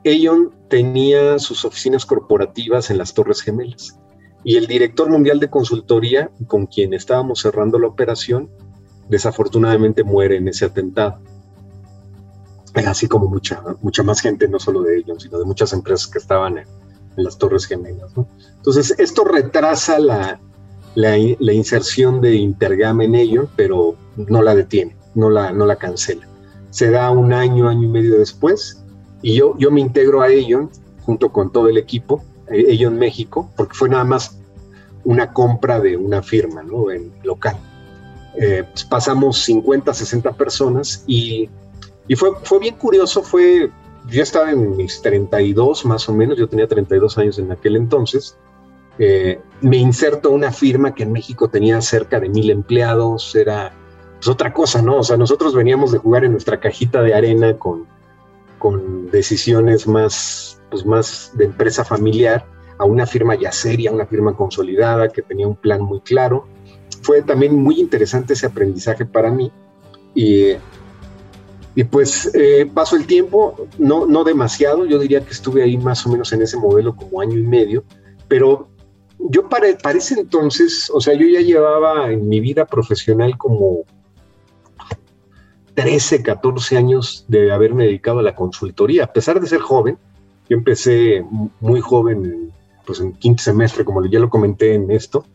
Aon tenía sus oficinas corporativas en las Torres Gemelas y el director mundial de consultoría con quien estábamos cerrando la operación desafortunadamente muere en ese atentado. Así como mucha, mucha más gente, no solo de ellos, sino de muchas empresas que estaban en, en las Torres Gemelas. Entonces, esto retrasa la, la, inserción de Intergame en ello, pero no la detiene, no la, no la cancela. Se da un año, año y medio después, y yo, yo me integro a ello junto con todo el equipo, ello en México, porque fue nada más una compra de una firma ¿no? en local. Eh, pues pasamos 50, 60 personas y, y, fue, fue bien curioso, fue yo estaba en mis 32 más o menos, yo tenía 32 años en aquel entonces, eh, me inserto una firma que en México tenía cerca de mil empleados, era pues, otra cosa, ¿no? O sea, nosotros veníamos de jugar en nuestra cajita de arena con, con decisiones más, pues más de empresa familiar a una firma ya seria, una firma consolidada que tenía un plan muy claro. Fue también muy interesante ese aprendizaje para mí y y pues eh, pasó el tiempo, no, no demasiado, yo diría que estuve ahí más o menos en ese modelo como año y medio, pero yo para, ese entonces, o sea, yo ya llevaba en mi vida profesional como 13, 14 años de haberme dedicado a la consultoría, a pesar de ser joven, yo empecé muy joven, pues en quinto semestre, como ya lo comenté en esto,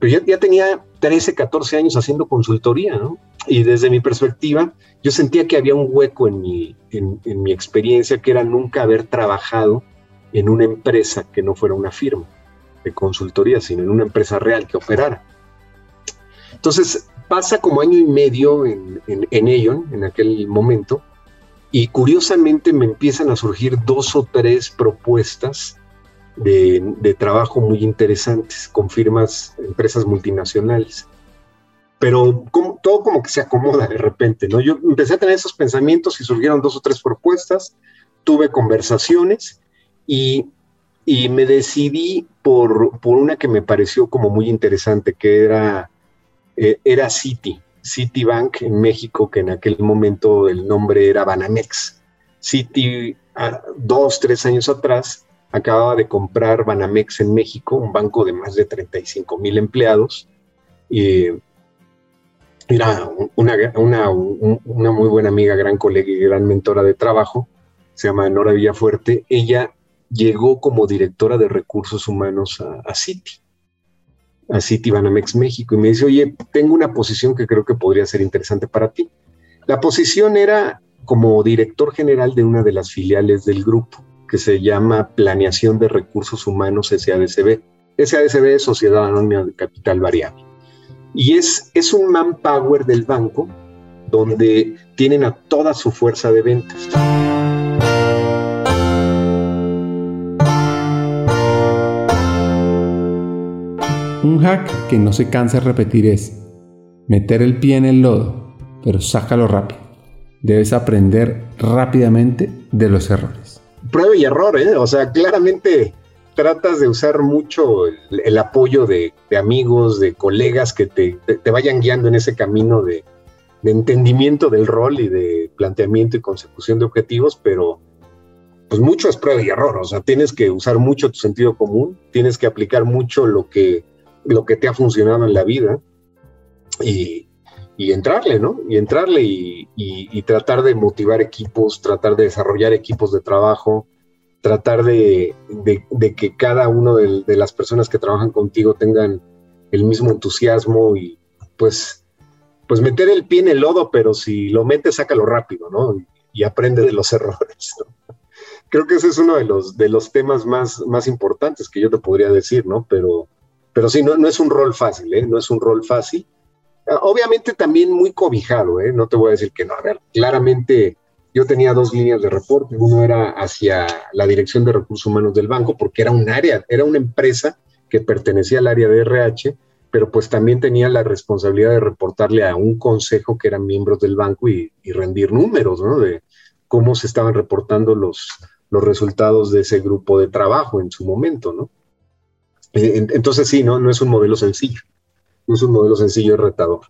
pero ya, ya tenía 13, 14 años haciendo consultoría, ¿no? Y desde mi perspectiva, yo sentía que había un hueco en mi, en, mi experiencia, que era nunca haber trabajado en una empresa que no fuera una firma de consultoría, sino en una empresa real que operara. Entonces, pasa como año y medio en, en, en en aquel momento, y curiosamente me empiezan a surgir dos o tres propuestas de, trabajo muy interesantes con firmas, empresas multinacionales. Pero como, todo como que se acomoda de repente, ¿no? Yo empecé a tener esos pensamientos y surgieron dos o tres propuestas, tuve conversaciones y, y me decidí por, por, una que me pareció como muy interesante, que era, eh, era Citi, Citibank en México, que en aquel momento el nombre era Banamex. Citi, dos, tres años atrás, acababa de comprar Banamex en México, un banco de más de 35 mil empleados. Y era una, una, una, muy buena amiga, gran colega y gran mentora de trabajo, se llama Nora Villafuerte. Ella llegó como directora de recursos humanos a, a Citi, a Citi Banamex México, y me dice, oye, tengo una posición que creo que podría ser interesante para ti. La posición era como director general de una de las filiales del grupo que se llama Planeación de Recursos Humanos SADCB. SADCB es Sociedad Anónima de Capital Variable. Y es, es un manpower del banco donde tienen a toda su fuerza de ventas. Un hack que no se cansa de repetir es meter el pie en el lodo, pero sácalo rápido. Debes aprender rápidamente de los errores prueba y error, ¿eh? O sea, claramente tratas de usar mucho el, apoyo de, amigos, de colegas que te, vayan guiando en ese camino de, entendimiento del rol y de planteamiento y consecución de objetivos, pero pues mucho es prueba y error, o sea, tienes que usar mucho tu sentido común, tienes que aplicar mucho lo que, lo que te ha funcionado en la vida y, y entrarle, ¿no? Y entrarle y, tratar de motivar equipos, tratar de desarrollar equipos de trabajo, tratar de, que cada uno de, las personas que trabajan contigo tengan el mismo entusiasmo y pues, pues meter el pie en el lodo, pero si lo metes, sácalo rápido, ¿no? Y, aprende de los errores. Creo que ese es uno de los, de los temas más, más importantes que yo te podría decir, ¿no? Pero, pero sí, no, no es un rol fácil, ¿eh? No es un rol fácil. Obviamente también muy cobijado, ¿eh? No te voy a decir que no. A ver, claramente yo tenía dos líneas de reporte. Uno era hacia la Dirección de Recursos Humanos del banco, porque era un área, era una empresa que pertenecía al área de RH, pero pues también tenía la responsabilidad de reportarle a un consejo que eran miembros del banco y, rendir números, ¿no? De cómo se estaban reportando los, los resultados de ese grupo de trabajo en su momento, ¿no? Eh, entonces sí, ¿no? No es un modelo sencillo, no es un modelo sencillo y retador.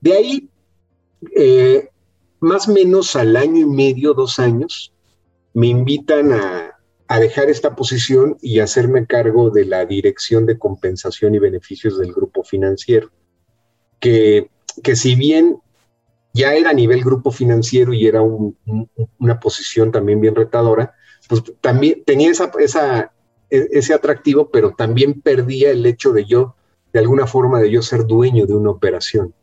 De ahí, eh, más o menos al año y medio, dos años, me invitan a, dejar esta posición y hacerme cargo de la dirección de compensación y beneficios del grupo financiero, que, que si bien ya era a nivel grupo financiero y era una posición también bien retadora, pues también tenía esa, e, ese atractivo, pero también perdía el hecho de yo, de alguna forma, de yo ser dueño de una operación.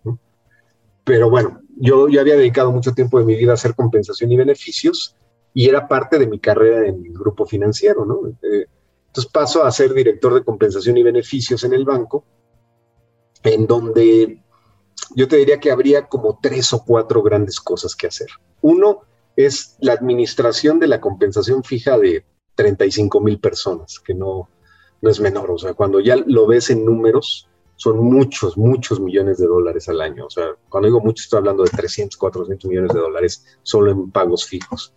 Pero bueno, yo, yo había dedicado mucho tiempo de mi vida a hacer compensación y beneficios y era parte de mi carrera en el grupo financiero, ¿no? Eh, entonces paso a ser director de compensación y beneficios en el banco, en donde yo te diría que habría como tres o cuatro grandes cosas que hacer. Uno es la administración de la compensación fija de 35 mil personas, que no, no es menor. O sea, cuando ya lo ves en números, son muchos, muchos millones de dólares al año. O sea, cuando digo mucho, estoy hablando de 300, 400 millones de dólares solo en pagos fijos.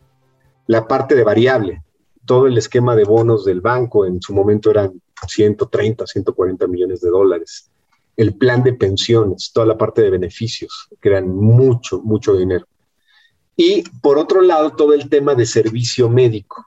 La parte de variable, todo el esquema de bonos del banco en su momento eran 130, 140 millones de dólares. El plan de pensiones, toda la parte de beneficios, que eran mucho, mucho dinero. Y por otro lado, todo el tema de servicio médico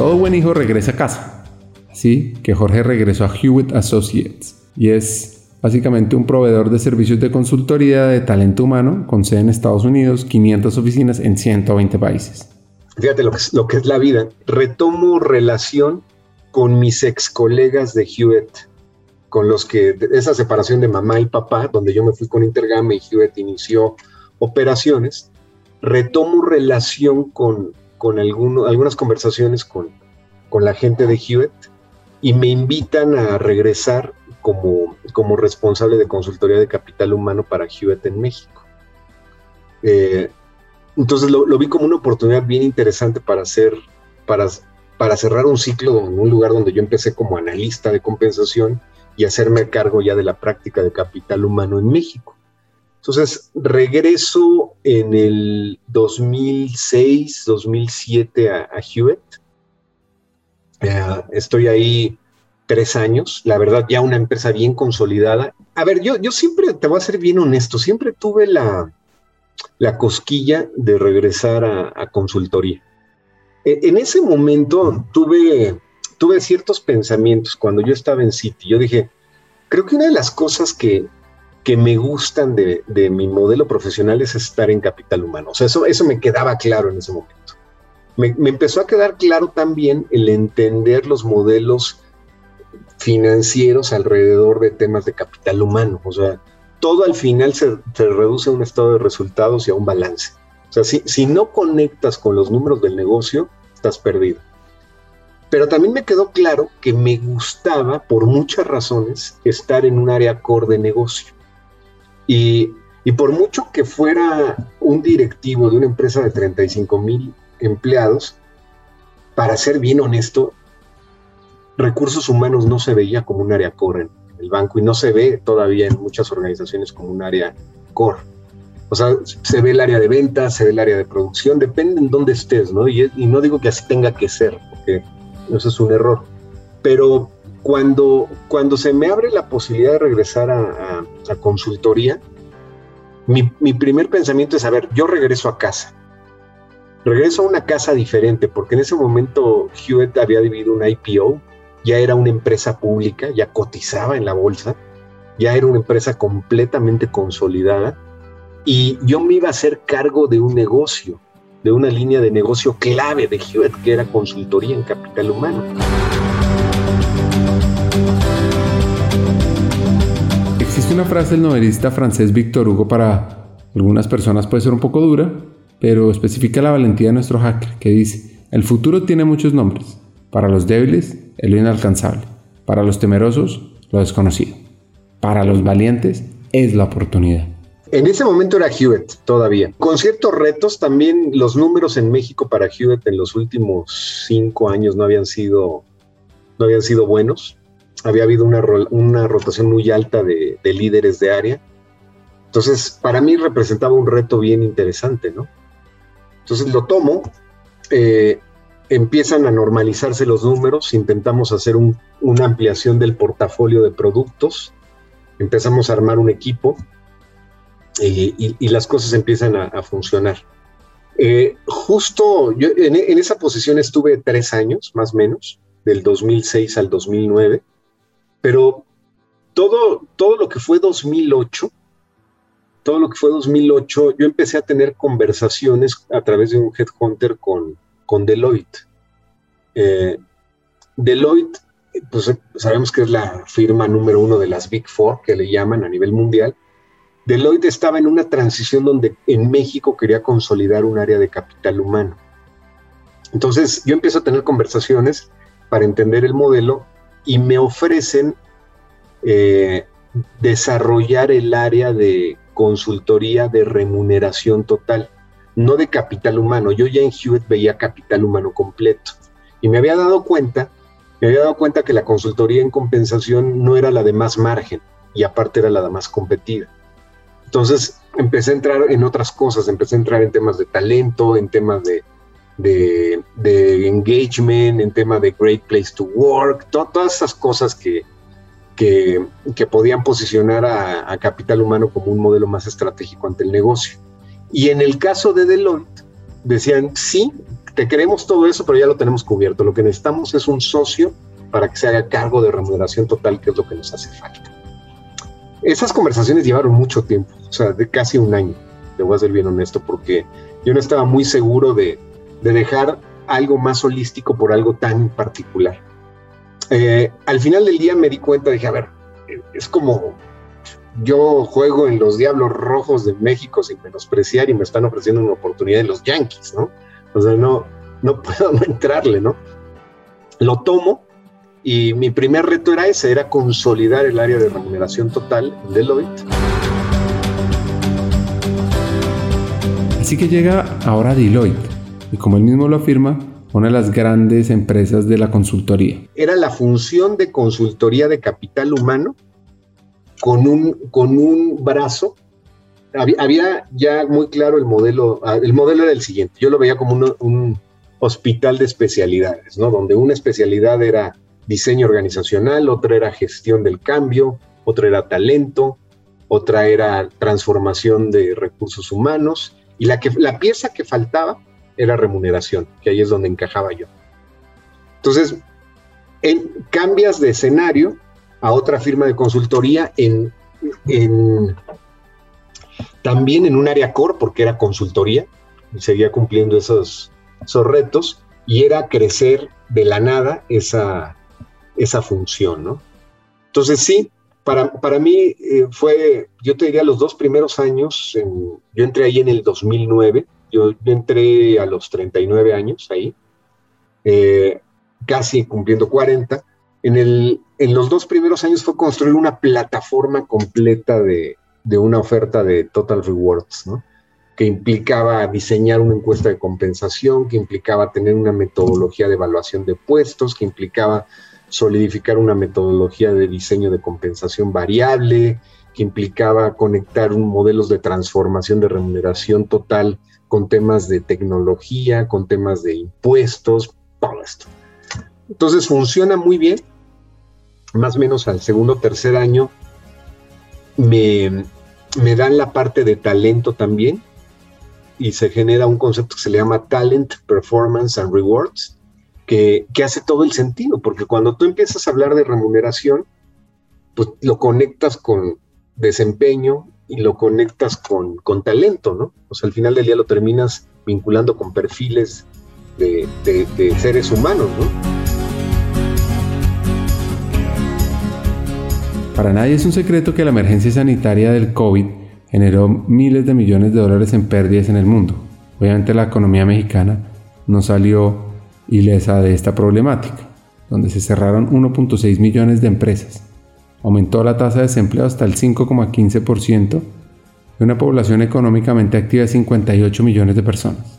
Todo buen hijo regresa a casa. Así que Jorge regresó a Hewitt Associates y es básicamente un proveedor de servicios de consultoría de talento humano con sede en Estados Unidos, 500 oficinas en 120 países. Fíjate lo que es, lo que es la vida. Retomo relación con mis ex colegas de Hewitt, con los que esa separación de mamá y papá, donde yo me fui con Intergame y Hewitt inició operaciones, retomo relación con, con algunas conversaciones con, la gente de Hewitt y me invitan a regresar como, como responsable de consultoría de capital humano para Hewitt en México. Eh, entonces lo, vi como una oportunidad bien interesante para hacer, para, para cerrar un ciclo en un lugar donde yo empecé como analista de compensación y hacerme cargo ya de la práctica de capital humano en México. Entonces, regreso en el 2006, 2007 a, Hewitt. Eh, estoy ahí tres años, la verdad ya una empresa bien consolidada. A ver, yo, yo siempre, te voy a ser bien honesto, siempre tuve la, la cosquilla de regresar a, consultoría. E, en ese momento tuve, tuve ciertos pensamientos cuando yo estaba en City. Yo dije, creo que una de las cosas que, que me gustan de, mi modelo profesional es estar en capital humano. O sea, eso, eso me quedaba claro en ese momento. Me, empezó a quedar claro también el entender los modelos financieros alrededor de temas de capital humano. O sea, todo al final se, reduce a un estado de resultados y a un balance. O sea, si, si no conectas con los números del negocio, estás perdido. Pero también me quedó claro que me gustaba, por muchas razones, estar en un área core de negocio. Y, por mucho que fuera un directivo de una empresa de 35 mil empleados, para ser bien honesto, recursos humanos no se veía como un área core el banco y no se ve todavía en muchas organizaciones como un área core. O sea, se ve el área de ventas, se ve el área de producción, depende en dónde estés, ¿no? Y, no digo que así tenga que ser, porque eso es un error. Pero cuando, cuando se me abre la posibilidad de regresar a, consultoría, mi, mi, primer pensamiento es, a ver, yo regreso a casa. Regreso a una casa diferente, porque en ese momento Hewitt había vivido un IPO, ya era una empresa pública, ya cotizaba en la bolsa, ya era una empresa completamente consolidada y yo me iba a hacer cargo de un negocio, de una línea de negocio clave de Hewitt, que era consultoría en capital humano. Una frase del novelista francés Victor Hugo para algunas personas puede ser un poco dura, pero especifica la valentía de nuestro hacker, que dice, el futuro tiene muchos nombres. Para los débiles, el inalcanzable. Para los temerosos, lo desconocido. Para los valientes, es la oportunidad. En ese momento era Hewitt todavía. Con ciertos retos, también los números en México para Hewitt en los últimos cinco años no habían sido, no habían sido buenos. Había habido una, una rotación muy alta de, líderes de área. Entonces, para mí representaba un reto bien interesante, ¿no? Entonces lo tomo, eh, empiezan a normalizarse los números, intentamos hacer una ampliación del portafolio de productos, empezamos a armar un equipo y, las cosas empiezan a, funcionar. Eh, justo yo en, esa posición estuve tres años, más o menos, del 2006 al 2009, pero todo, todo lo que fue 2008, todo lo que fue 2008, yo empecé a tener conversaciones a través de un headhunter con, con Deloitte. Eh, Deloitte, pues sabemos que es la firma número uno de las Big Four que le llaman a nivel mundial, Deloitte estaba en una transición donde en México quería consolidar un área de capital humano. Entonces yo empiezo a tener conversaciones para entender el modelo y me ofrecen eh, desarrollar el área de consultoría de remuneración total, no de capital humano. Yo ya en Hewitt veía capital humano completo y me había dado cuenta, me había dado cuenta que la consultoría en compensación no era la de más margen y aparte era la de más competida. Entonces empecé a entrar en otras cosas, empecé a entrar en temas de talento, en temas de, de, engagement, en temas de great place to work, todas esas cosas que, que, podían posicionar a, capital humano como un modelo más estratégico ante el negocio. Y en el caso de Deloitte, decían, sí, te queremos todo eso, pero ya lo tenemos cubierto. Lo que necesitamos es un socio para que se haga cargo de remuneración total, que es lo que nos hace falta. Esas conversaciones llevaron mucho tiempo, o sea, de casi un año, te voy a ser bien honesto, porque yo no estaba muy seguro de, dejar algo más holístico por algo tan particular. Eh, al final del día me di cuenta, dije, a ver, es como yo juego en los Diablos Rojos de México sin menospreciar y me están ofreciendo una oportunidad en los Yankees, ¿no? O sea, no, no puedo no entrarle, ¿no? Lo tomo y mi primer reto era ese, era consolidar el área de remuneración total de Deloitte. Así que llega ahora Deloitte, y como él mismo lo afirma, una de las grandes empresas de la consultoría. Era la función de consultoría de capital humano con un, con un brazo. Había, ya muy claro el modelo, ah, el modelo era el siguiente, yo lo veía como un, un hospital de especialidades, ¿no? Donde una especialidad era diseño organizacional, otra era gestión del cambio, otra era talento, otra era transformación de recursos humanos y la, que, la pieza que faltaba era remuneración, que ahí es donde encajaba yo. Entonces, en, cambias de escenario a otra firma de consultoría en, también en un área core, porque era consultoría, seguía cumpliendo esos, esos retos, y era crecer de la nada esa, esa función, ¿no? Entonces sí, para, para mí eh, fue, yo te diría, los dos primeros años, yo entré ahí en el 2009, yo, entré a los 39 años ahí, eh, casi cumpliendo 40. En, el, en los dos primeros años fue construir una plataforma completa de, de una oferta de Total Rewards, ¿no? que implicaba diseñar una encuesta de compensación, que implicaba tener una metodología de evaluación de puestos, que implicaba solidificar una metodología de diseño de compensación variable, que implicaba conectar un modelos de transformación de remuneración total con temas de tecnología, con temas de impuestos, todo esto. Entonces funciona muy bien. Más o menos al segundo o tercer año me, me dan la parte de talento también y se genera un concepto que se llama Talent, Performance and Rewards, que, que, hace todo el sentido, porque cuando tú empiezas a hablar de remuneración, pues lo conectas con desempeño y lo conectas con, con talento, ¿no? O sea, al final del día lo terminas vinculando con perfiles de, de, de seres humanos, ¿no? Para nadie es un secreto que la emergencia sanitaria del COVID generó miles de millones de dólares en pérdidas en el mundo. Obviamente la economía mexicana no salió ilesa de esta problemática, donde se cerraron 1.6 millones de empresas. Aumentó la tasa de desempleo hasta el 5,15% de una población económicamente activa de 58 millones de personas.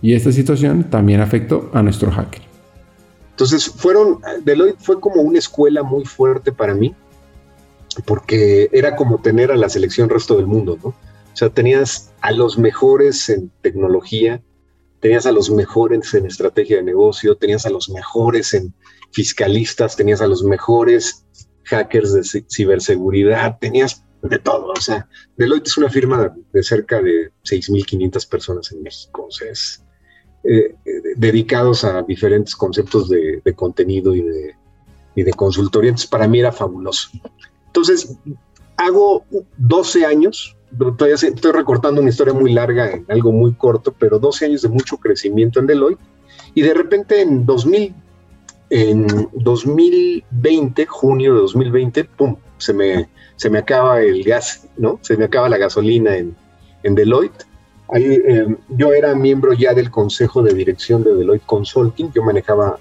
Y esta situación también afectó a nuestro hacker. Entonces, fueron, Deloitte fue como una escuela muy fuerte para mí, porque era como tener a la selección resto del mundo, ¿no? O sea, tenías a los mejores en tecnología, tenías a los mejores en estrategia de negocio, tenías a los mejores en fiscalistas, tenías a los mejores hackers de ciberseguridad, tenías de todo. O sea, Deloitte es una firma de cerca de 6.500 personas en México, o sea, eh, eh, dedicados a diferentes conceptos de, de contenido y de, y de. Entonces, para mí era fabuloso. Entonces, hago 12 años, todavía estoy recortando una historia muy larga en algo muy corto, pero 12 años de mucho crecimiento en Deloitte. Y de repente en 2000, en 2020, junio de 2020, pum, se me, se me acaba el gas, ¿no? Se me acaba la gasolina en, en Deloitte. Ahí, eh, yo era miembro ya del consejo de dirección de Deloitte Consulting, yo manejaba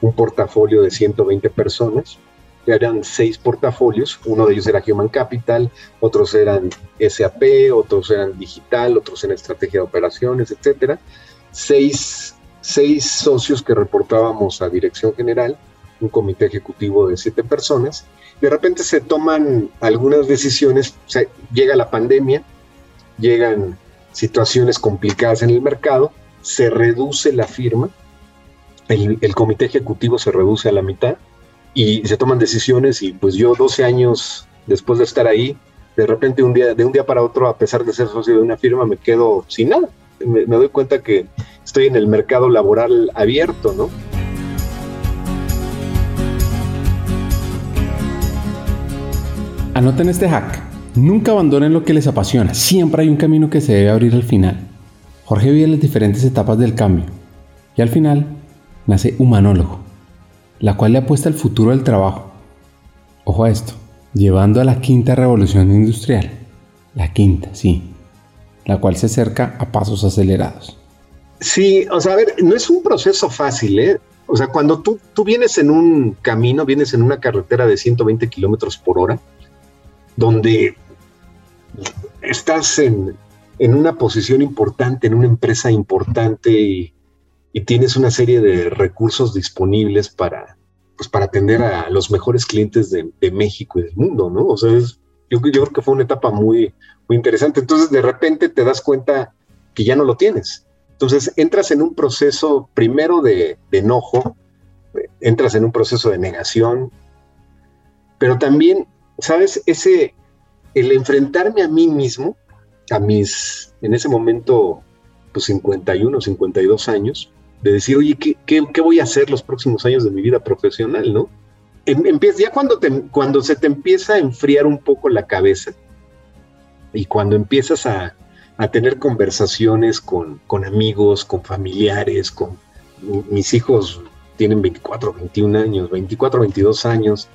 un portafolio de 120 personas eran seis portafolios, uno de ellos era Human Capital, otros eran SAP, otros eran digital, otros en estrategia de operaciones, etcétera. Seis, seis socios que reportábamos a dirección general, un comité ejecutivo de siete personas. De repente se toman algunas decisiones, llega la pandemia, llegan situaciones complicadas en el mercado, se reduce la firma, el, el comité ejecutivo se reduce a la mitad, y se toman decisiones y pues yo 12 años después de estar ahí, de repente un día, de un día para otro, a pesar de ser socio de una firma, me quedo sin nada. Me, doy cuenta que estoy en el mercado laboral abierto, ¿no? Anoten este hack. Nunca abandonen lo que les apasiona. Siempre hay un camino que se debe abrir al final. Jorge vive las diferentes etapas del cambio. Y al final nace humanólogo la cual le apuesta al futuro del trabajo. Ojo a esto, llevando a la quinta revolución industrial. La quinta, sí. La cual se acerca a pasos acelerados. Sí, o sea, a ver, no es un proceso fácil, ¿eh? O sea, cuando tú, tú vienes en un camino, vienes en una carretera de 120 kilómetros por hora, donde estás en, en, una posición importante, en una empresa importante y, y tienes una serie de recursos disponibles para, pues, para atender a los mejores clientes de, México y del mundo, ¿no? O sea, yo, yo, creo que fue una etapa muy, muy interesante. Entonces, de repente te das cuenta que ya no lo tienes. Entonces, entras en un proceso primero de, enojo, entras en un proceso de negación, pero también, ¿sabes? Ese, el enfrentarme a mí mismo, a mis, en ese momento, pues 51, 52 años, de decir, oye, ¿qué, ¿qué, voy a hacer los próximos años de mi vida profesional, no? Em, empieza, ya cuando, te, cuando se te empieza a enfriar un poco la cabeza y cuando empiezas a, a tener conversaciones con, con, amigos, con familiares, con mis hijos tienen 24, 21 años, 24, 22 años,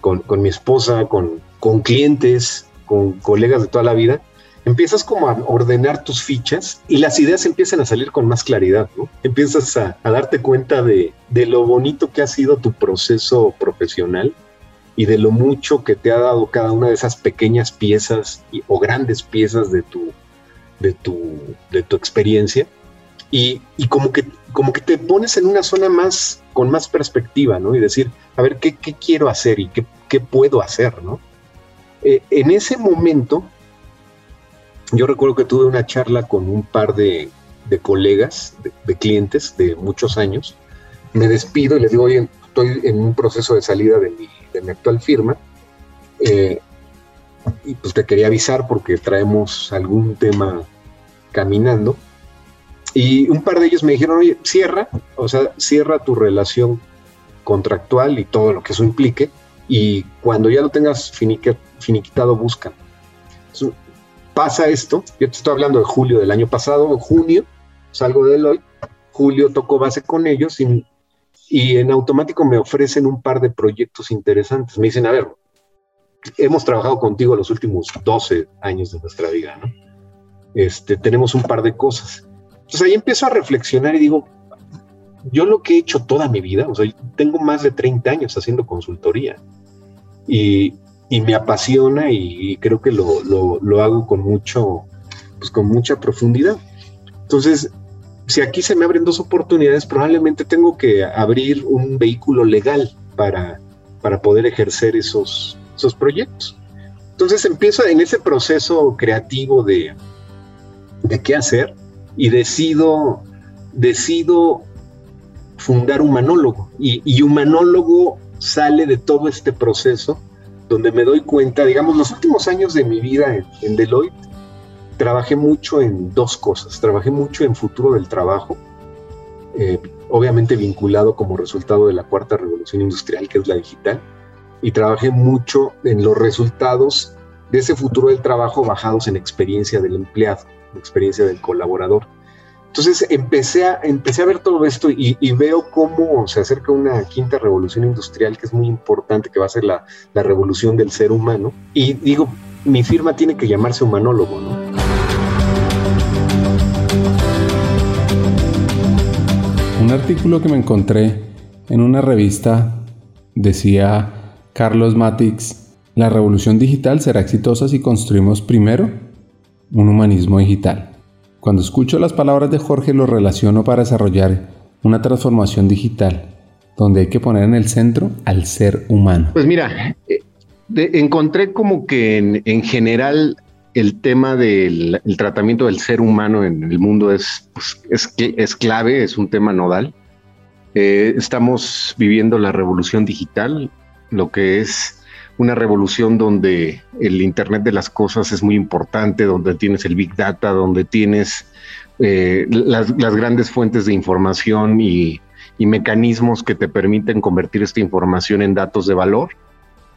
con, con mi esposa, con, con clientes, con colegas de toda la vida, empiezas como a ordenar tus fichas y las ideas empiezan a salir con más claridad, ¿no? Empiezas a, darte cuenta de, lo bonito que ha sido tu proceso profesional y de lo mucho que te ha dado cada una de esas pequeñas piezas o grandes piezas de tu, de tu, de tu experiencia Y, como, que, como que te pones en una zona más, con más perspectiva, ¿no? Y decir, a ver, ¿qué, quiero hacer y qué, puedo hacer, ¿no? Eh, en ese momento, yo recuerdo que tuve una charla con un par de, colegas, de, clientes de muchos años. Me despido y les digo, oye, estoy en un proceso de salida de mi, de mi actual firma. Eh, y pues te quería avisar porque traemos algún tema caminando. Y un par de ellos me dijeron, oye, cierra, o sea, cierra tu relación contractual y todo lo que eso implique. Y cuando ya lo tengas finiquitado, busca. pasa esto, yo te estoy hablando de julio del año pasado, junio, salgo de hoy julio toco base con ellos y, y en automático me ofrecen un par de proyectos interesantes. Me dicen, a ver, hemos trabajado contigo los últimos 12 años de nuestra vida, ¿no? Este, tenemos un par de cosas. Entonces ahí empiezo a reflexionar y digo, yo lo que he hecho toda mi vida, o sea, tengo más de 30 años haciendo consultoría y, y me apasiona y, creo que lo, lo, lo, hago con mucho, pues con mucha profundidad. Entonces, si aquí se me abren dos oportunidades, probablemente tengo que abrir un vehículo legal para, para poder ejercer esos, esos proyectos. Entonces empiezo en ese proceso creativo de, de qué hacer y decido, decido fundar Humanólogo. Y, y Humanólogo sale de todo este proceso donde me doy cuenta, digamos, los últimos años de mi vida en, Deloitte, trabajé mucho en dos cosas. Trabajé mucho en futuro del trabajo, eh, obviamente vinculado como resultado de la cuarta revolución industrial, que es la digital, y trabajé mucho en los resultados de ese futuro del trabajo bajados en experiencia del empleado, experiencia del colaborador. Entonces empecé a, empecé a ver todo esto y, veo cómo se acerca una quinta revolución industrial que es muy importante, que va a ser la, la revolución del ser humano. Y digo, mi firma tiene que llamarse humanólogo, ¿no? Un artículo que me encontré en una revista decía Carlos Matix, la revolución digital será exitosa si construimos primero un humanismo digital. Cuando escucho las palabras de Jorge lo relaciono para desarrollar una transformación digital, donde hay que poner en el centro al ser humano. Pues mira, eh, encontré como que en, general el tema del tratamiento del ser humano en el mundo es, pues, es, es clave, es un tema nodal. Eh, estamos viviendo la revolución digital, lo que es una revolución donde el Internet de las Cosas es muy importante, donde tienes el Big Data, donde tienes eh, las, grandes fuentes de información y, mecanismos que te permiten convertir esta información en datos de valor.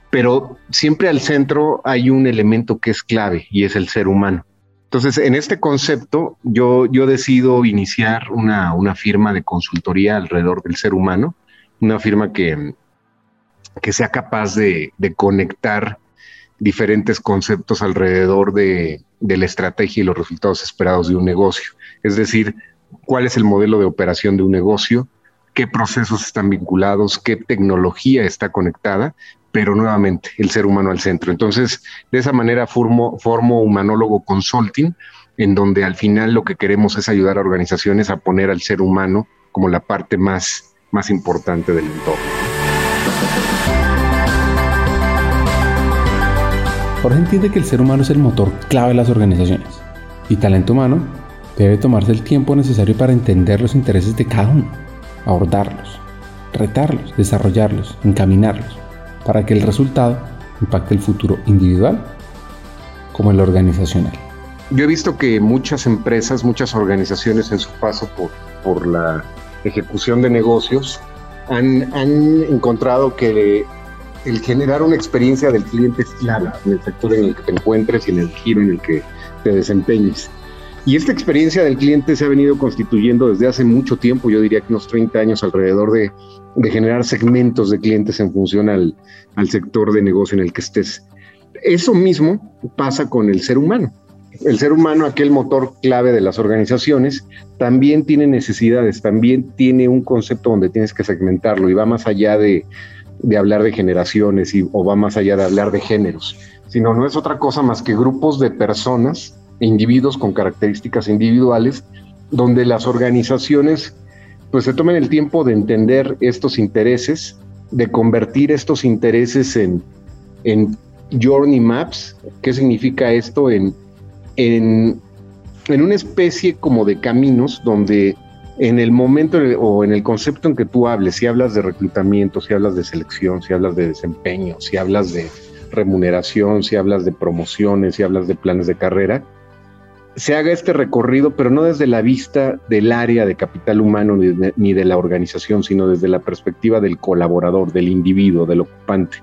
Pero siempre al centro hay un elemento que es clave y es el ser humano. Entonces, en este concepto, yo, yo decido iniciar una, una firma de consultoría alrededor del ser humano, una firma que, que sea capaz de, conectar diferentes conceptos alrededor de, la estrategia y los resultados esperados de un negocio. Es decir, cuál es el modelo de operación de un negocio, qué procesos están vinculados, qué tecnología está conectada, pero nuevamente el ser humano al centro. Entonces, de esa manera formo, formo Humanólogo Consulting, en donde al final lo que queremos es ayudar a organizaciones a poner al ser humano como la parte más, más importante del entorno. Jorge entiende que el ser humano es el motor clave de las organizaciones y talento humano debe tomarse el tiempo necesario para entender los intereses de cada uno, abordarlos, retarlos, desarrollarlos, encaminarlos, para que el resultado impacte el futuro individual como el organizacional. Yo he visto que muchas empresas, muchas organizaciones en su paso por, por la ejecución de negocios han, han encontrado que el generar una experiencia del cliente es clave en el sector en el que te encuentres y en el giro en el que te desempeñes. Y esta experiencia del cliente se ha venido constituyendo desde hace mucho tiempo, yo diría que unos 30 años alrededor de, generar segmentos de clientes en función al, sector de negocio en el que estés. Eso mismo pasa con el ser humano. El ser humano, aquel motor clave de las organizaciones, también tiene necesidades, también tiene un concepto donde tienes que segmentarlo y va más allá de, hablar de generaciones o va más allá de hablar de géneros, sino no es otra cosa más que grupos de personas, individuos con características individuales donde las organizaciones pues se tomen el tiempo de entender estos intereses, de convertir estos intereses en, en journey maps. ¿Qué significa esto? En, en, en una especie como de caminos donde en el momento o en el concepto en que tú hables, si hablas de reclutamiento, si hablas de selección, si hablas de desempeño, si hablas de remuneración, si hablas de promociones, si hablas de planes de carrera, se haga este recorrido, pero no desde la vista del área de capital humano ni de, la organización, sino desde la perspectiva del colaborador, del individuo, del ocupante,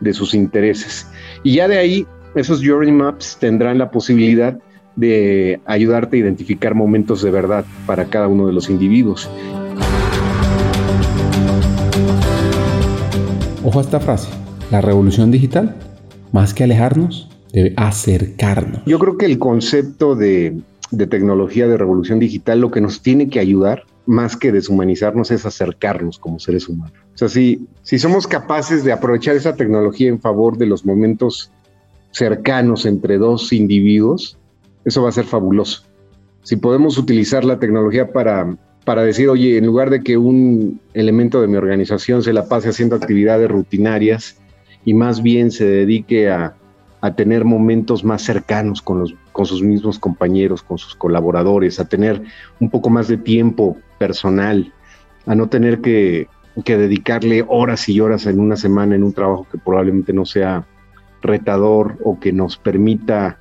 de sus intereses. Y ya de ahí, esos Journey Maps tendrán la posibilidad de ayudarte a identificar momentos de verdad para cada uno de los individuos. Ojo a esta frase, la revolución digital, más que alejarnos, debe acercarnos. Yo creo que el concepto de, tecnología de revolución digital lo que nos tiene que ayudar más que deshumanizarnos es acercarnos como seres humanos. O sea, si, si somos capaces de aprovechar esa tecnología en favor de los momentos cercanos entre dos individuos, eso va a ser fabuloso. Si podemos utilizar la tecnología para, para decir, oye, en lugar de que un elemento de mi organización se la pase haciendo actividades rutinarias y más bien se dedique a, a tener momentos más cercanos con, los, con sus mismos compañeros, con sus colaboradores, a tener un poco más de tiempo personal, a no tener que, dedicarle horas y horas en una semana en un trabajo que probablemente no sea retador o que nos permita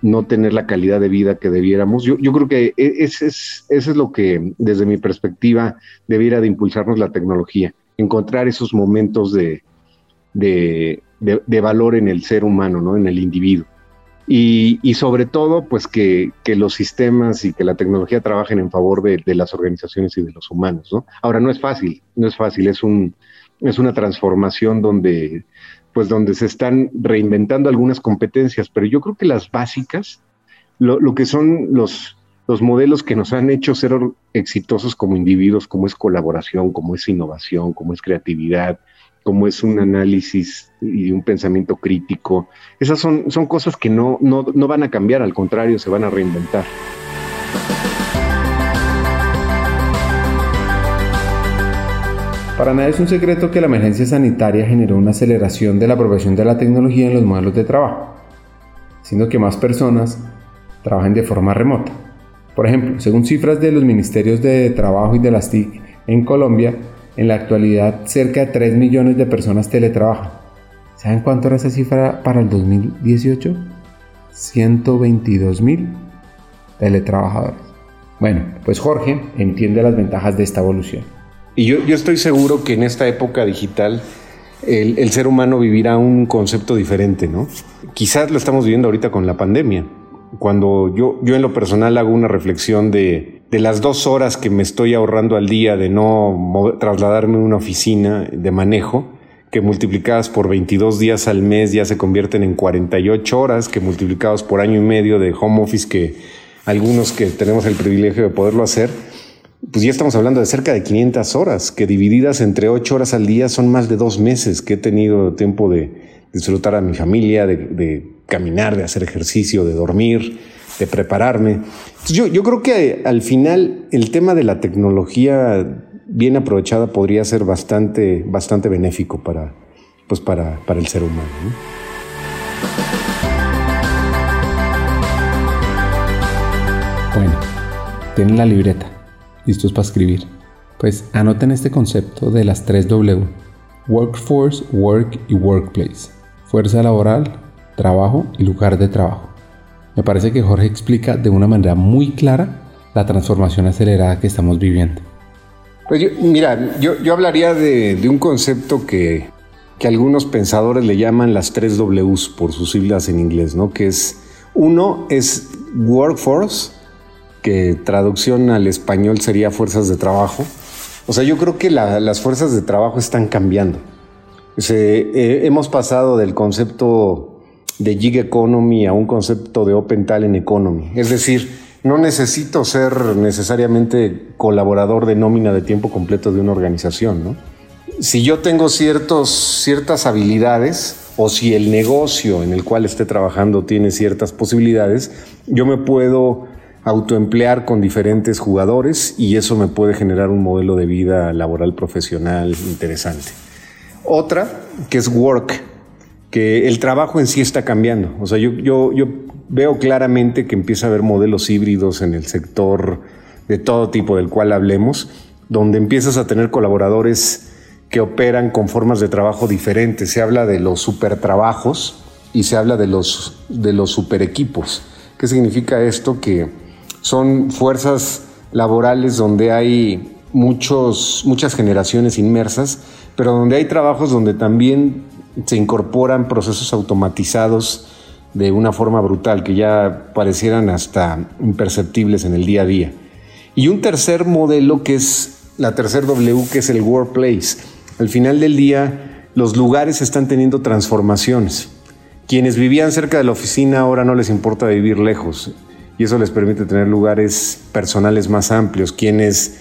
no tener la calidad de vida que debiéramos. Yo, yo creo que ese es, eso es lo que desde mi perspectiva debiera de impulsarnos la tecnología, encontrar esos momentos de, de, de, valor en el ser humano, ¿no? En el individuo. Y, y sobre todo, pues que, que, los sistemas y que la tecnología trabajen en favor de, de, las organizaciones y de los humanos, ¿no? Ahora, no es fácil, no es fácil, es, un, es una transformación donde, pues donde se están reinventando algunas competencias, pero yo creo que las básicas, lo, lo que son los, los modelos que nos han hecho ser exitosos como individuos, como es colaboración, como es innovación, como es creatividad, como es un análisis y un pensamiento crítico. Esas son, son cosas que no, no, no van a cambiar, al contrario, se van a reinventar. Para nadie es un secreto que la emergencia sanitaria generó una aceleración de la apropiación de la tecnología en los modelos de trabajo, siendo que más personas trabajan de forma remota. Por ejemplo, según cifras de los ministerios de Trabajo y de las TIC en Colombia, en la actualidad, cerca de 3 millones de personas teletrabajan. ¿Saben cuánto era esa cifra para el 2018? 122 mil teletrabajadores. Bueno, pues Jorge entiende las ventajas de esta evolución. Y yo, estoy seguro que en esta época digital el, el, ser humano vivirá un concepto diferente, ¿no? Quizás lo estamos viviendo ahorita con la pandemia. Cuando yo, yo en lo personal hago una reflexión de de las dos horas que me estoy ahorrando al día de no trasladarme a una oficina de manejo, que multiplicadas por 22 días al mes ya se convierten en 48 horas, que multiplicados por año y medio de home office, que algunos que tenemos el privilegio de poderlo hacer, pues ya estamos hablando de cerca de 500 horas, que divididas entre 8 horas al día son más de dos meses que he tenido tiempo de disfrutar a mi familia, de, de caminar, de hacer ejercicio, de dormir de prepararme. yo, yo creo que al final el tema de la tecnología bien aprovechada podría ser bastante, bastante benéfico para, pues para, para el ser humano. Bueno, tienen la libreta, listos para escribir. Pues anoten este concepto de las tres W. Workforce, Work y Workplace. Fuerza laboral, trabajo y lugar de trabajo. Me parece que Jorge explica de una manera muy clara la transformación acelerada que estamos viviendo. Pues mira, yo, yo hablaría de, un concepto que, que, algunos pensadores le llaman las tres Ws por sus siglas en inglés, ¿no? Que es, uno es workforce, que traducción al español sería fuerzas de trabajo. O sea, yo creo que las fuerzas de trabajo están cambiando. Eh, hemos pasado del concepto de gig economy a un concepto de open talent economy. Es decir, no necesito ser necesariamente colaborador de nómina de tiempo completo de una organización, ¿no? Si yo tengo ciertos, ciertas habilidades o si el negocio en el cual esté trabajando tiene ciertas posibilidades, yo me puedo autoemplear con diferentes jugadores y eso me puede generar un modelo de vida laboral profesional interesante. Otra, que es work, que el trabajo en sí está cambiando. O sea, yo, yo, yo veo claramente que empieza a haber modelos híbridos en el sector de todo tipo del cual hablemos, donde empiezas a tener colaboradores que operan con formas de trabajo diferentes. Se habla de los supertrabajos y se habla de los, de los super. ¿Qué significa esto? Que son fuerzas laborales donde hay muchos, muchas generaciones inmersas, pero donde hay trabajos donde también se incorporan procesos automatizados de una forma brutal, que ya parecieran hasta imperceptibles en el día a día. Y un tercer modelo que es la tercer W, que es el workplace. Al final del día, los lugares están teniendo transformaciones. Quienes vivían cerca de la oficina ahora no les importa vivir lejos y eso les permite tener lugares personales más amplios. Quienes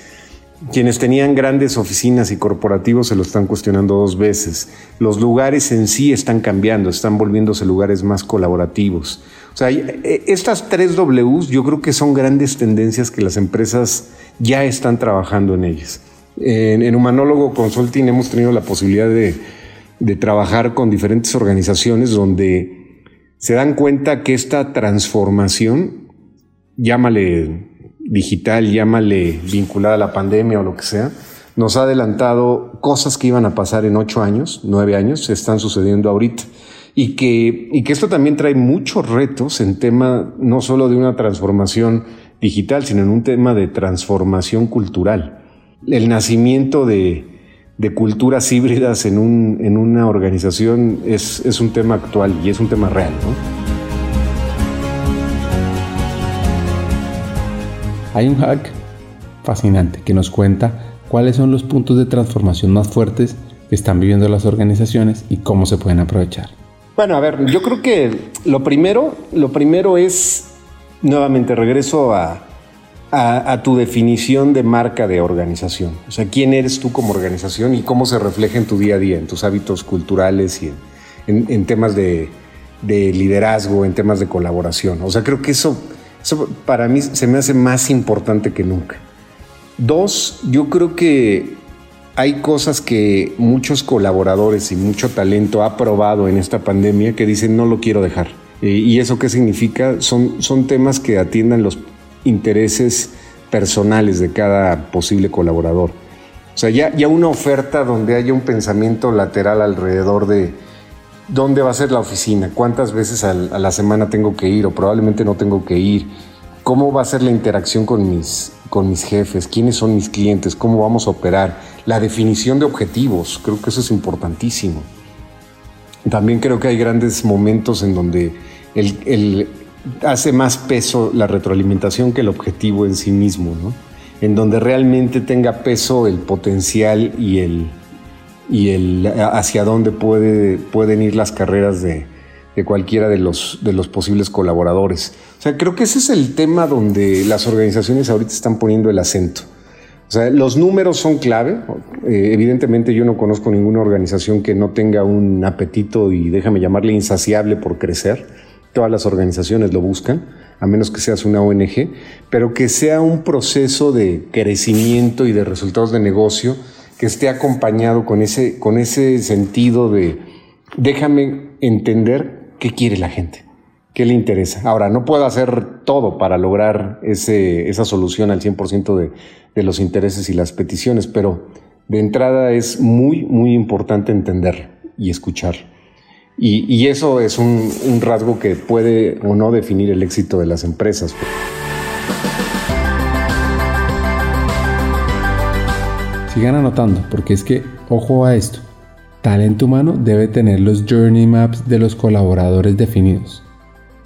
quienes tenían grandes oficinas y corporativos se lo están cuestionando dos veces. Los lugares en sí están cambiando, están volviéndose lugares más colaborativos. O sea, eh, estas tres Ws yo creo que son grandes tendencias que las empresas ya están trabajando en ellas. En, Humanólogo Consulting hemos tenido la posibilidad de, de trabajar con diferentes organizaciones donde se dan cuenta que esta transformación, llámale digital, llámale vinculada a la pandemia o lo que sea, nos ha adelantado cosas que iban a pasar en ocho años, nueve años, se están sucediendo ahorita. Y que, y que esto también trae muchos retos en tema no solo de una transformación digital, sino en un tema de transformación cultural. El nacimiento de, de culturas híbridas en, un, en una organización es, es un tema actual y es un tema real. ¿no? Hay un hack fascinante que nos cuenta cuáles son los puntos de transformación más fuertes que están viviendo las organizaciones y cómo se pueden aprovechar. Bueno, a ver, yo creo que lo primero, lo primero es, nuevamente regreso a, tu definición de marca de organización. O sea, quién eres tú como organización y cómo se refleja en tu día a día, en tus hábitos culturales y en, temas de, de liderazgo, en temas de colaboración. O sea, creo que eso eso para mí se me hace más importante que nunca. Dos, yo creo que hay cosas que muchos colaboradores y mucho talento ha probado en esta pandemia que dicen no lo quiero dejar. Eh, ¿Y eso qué significa? Son, son temas que atiendan los intereses personales de cada posible colaborador. O sea, ya, ya una oferta donde haya un pensamiento lateral alrededor de, dónde va a ser la oficina, cuántas veces a la semana tengo que ir o probablemente no tengo que ir, cómo va a ser la interacción con mis, con mis jefes, quiénes son mis clientes, cómo vamos a operar, la definición de objetivos, creo que eso es importantísimo. También creo que hay grandes momentos en donde el, hace más peso la retroalimentación que el objetivo en sí mismo, ¿no? en donde realmente tenga peso el potencial y el, y el, hacia dónde puede, pueden ir las carreras de, de cualquiera de los, de los posibles colaboradores. O sea, creo que ese es el tema donde las organizaciones ahorita están poniendo el acento. O sea, los números son clave. Eh, evidentemente yo no conozco ninguna organización que no tenga un apetito y déjame llamarle insaciable por crecer. Todas las organizaciones lo buscan, a menos que seas una ONG, pero que sea un proceso de crecimiento y de resultados de negocio que esté acompañado con ese, con ese sentido de déjame entender qué quiere la gente, qué le interesa. Ahora, no puedo hacer todo para lograr ese, esa solución al 100% de, de los intereses y las peticiones, pero de entrada es muy, muy importante entender y escuchar. Y, y eso es un, un rasgo que puede o no definir el éxito de las empresas. Sigan anotando, porque es que, ojo a esto, talento humano debe tener los journey maps de los colaboradores definidos.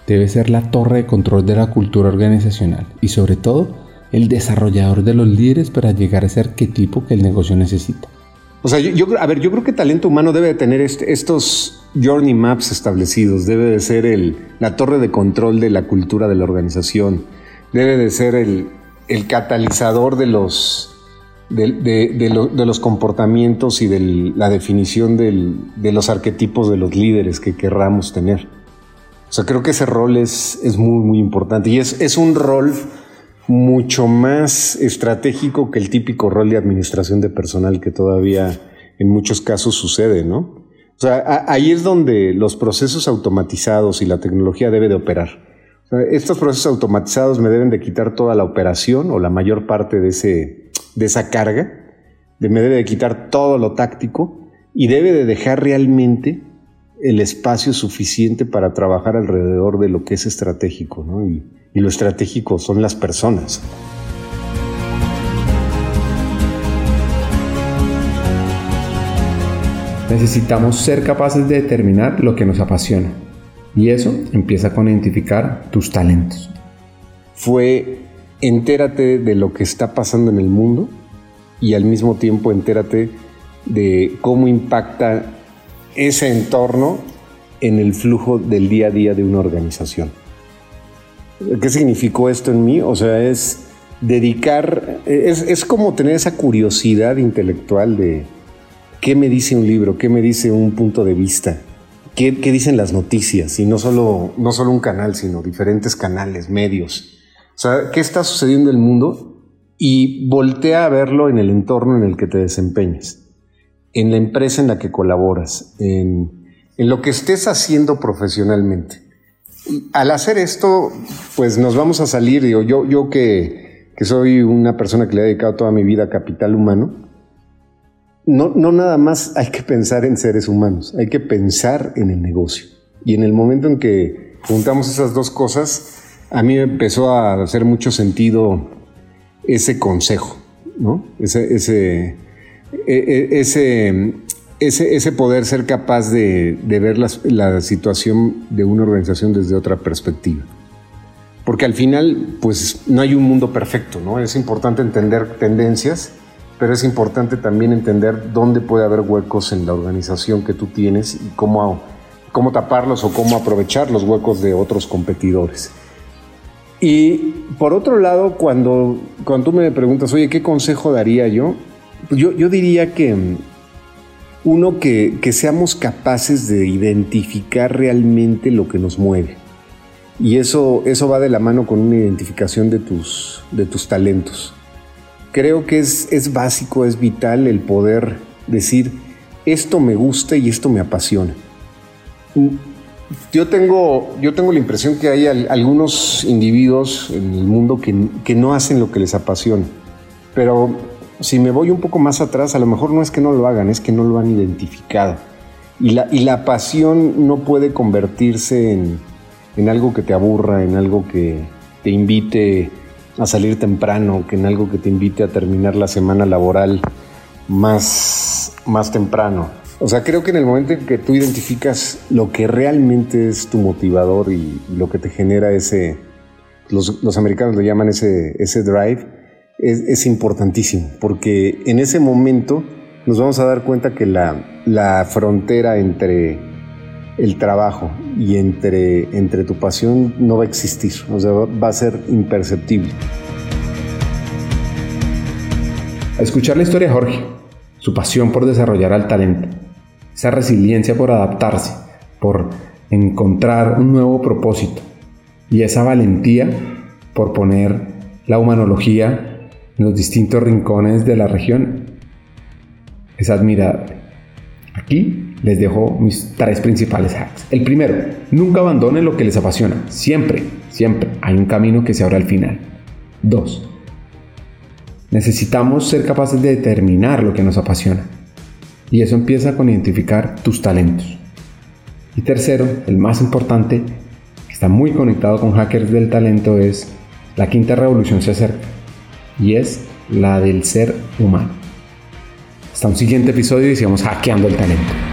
Debe ser la torre de control de la cultura organizacional y sobre todo el desarrollador de los líderes para llegar a ese arquetipo que el negocio necesita. O sea, yo, a ver, yo creo que talento humano debe tener este, estos journey maps establecidos, debe de ser el, la torre de control de la cultura de la organización, debe de ser el, el catalizador de los, de, los comportamientos y de la definición de los arquetipos de los líderes que querramos tener. O sea, creo que ese rol es, muy, muy importante y es, es un rol mucho más estratégico que el típico rol de administración de personal que todavía en muchos casos sucede, ¿no? O sea, ahí es donde los procesos automatizados y la tecnología debe de operar. estos procesos automatizados me deben de quitar toda la operación o la mayor parte de, ese, de esa carga, me debe de quitar todo lo táctico y debe de dejar realmente el espacio suficiente para trabajar alrededor de lo que es estratégico, ¿no? Y, y lo estratégico son las personas. Necesitamos ser capaces de determinar lo que nos apasiona. Y eso empieza con identificar tus talentos. Fue entérate de lo que está pasando en el mundo y al mismo tiempo entérate de cómo impacta ese entorno en el flujo del día a día de una organización. ¿Qué significó esto en mí? O sea, es dedicar, es, como tener esa curiosidad intelectual de qué me dice un libro, qué me dice un punto de vista, qué, dicen las noticias, y no solo, no solo un canal, sino diferentes canales, medios. Sea, ¿qué está sucediendo en el mundo? Y voltea a verlo en el entorno en el que te desempeñas, en la empresa en la que colaboras, en, lo que estés haciendo profesionalmente al hacer esto, pues nos vamos a salir, digo, yo, yo que, que, soy una persona que le ha dedicado toda mi vida a capital humano, no, no nada más hay que pensar en seres humanos, hay que pensar en el negocio. Y en el momento en que juntamos esas dos cosas, a mí me empezó a hacer mucho sentido ese consejo, ¿no? Ese, e, e, poder ser capaz de, ver la, situación de una organización desde otra perspectiva. Porque al final, pues no hay un mundo perfecto, ¿no? Es importante entender tendencias, pero es importante también entender dónde puede haber huecos en la organización que tú tienes y cómo taparlos o cómo aprovechar los huecos de otros competidores. Y por otro lado, cuando, cuando tú me preguntas, oye, ¿qué consejo daría yo? Pues yo, yo diría que uno, que, seamos capaces de identificar realmente lo que nos mueve. Y eso, eso va de la mano con una identificación de tus, de tus talentos. Creo que es, es básico, es vital el poder decir, esto me gusta y esto me apasiona. Yo tengo, yo tengo la impresión que hay algunos individuos en el mundo que, que no hacen lo que les apasiona, pero si me voy un poco más atrás, a lo mejor no es que no lo hagan, es que no lo han identificado. Y la, y la pasión no puede convertirse en, en algo que te aburra, en algo que te invite a salir temprano, que en algo que te invite a terminar la semana laboral más, más temprano. O sea, creo que en el momento en que tú identificas lo que realmente es tu motivador y, lo que te genera ese, los, los americanos le llaman ese, ese drive, es, importantísimo, porque en ese momento nos vamos a dar cuenta que la, frontera entre el trabajo y entre, entre tu pasión no va a existir, o sea, va a ser imperceptible. A escuchar la historia de Jorge, su pasión por desarrollar al talento, esa resiliencia por adaptarse, por encontrar un nuevo propósito y esa valentía por poner la humanología en los distintos rincones de la región es admirable. Aquí les dejo mis tres principales hacks. El primero, nunca abandonen lo que les apasiona. Siempre, siempre hay un camino que se abre al final. Dos, necesitamos ser capaces de determinar lo que nos apasiona. Y eso empieza con identificar tus talentos. Y tercero, el más importante, que está muy conectado con hackers del talento, es la quinta revolución se acerca y es la del ser humano. Hasta un siguiente episodio y sigamos hackeando el talento.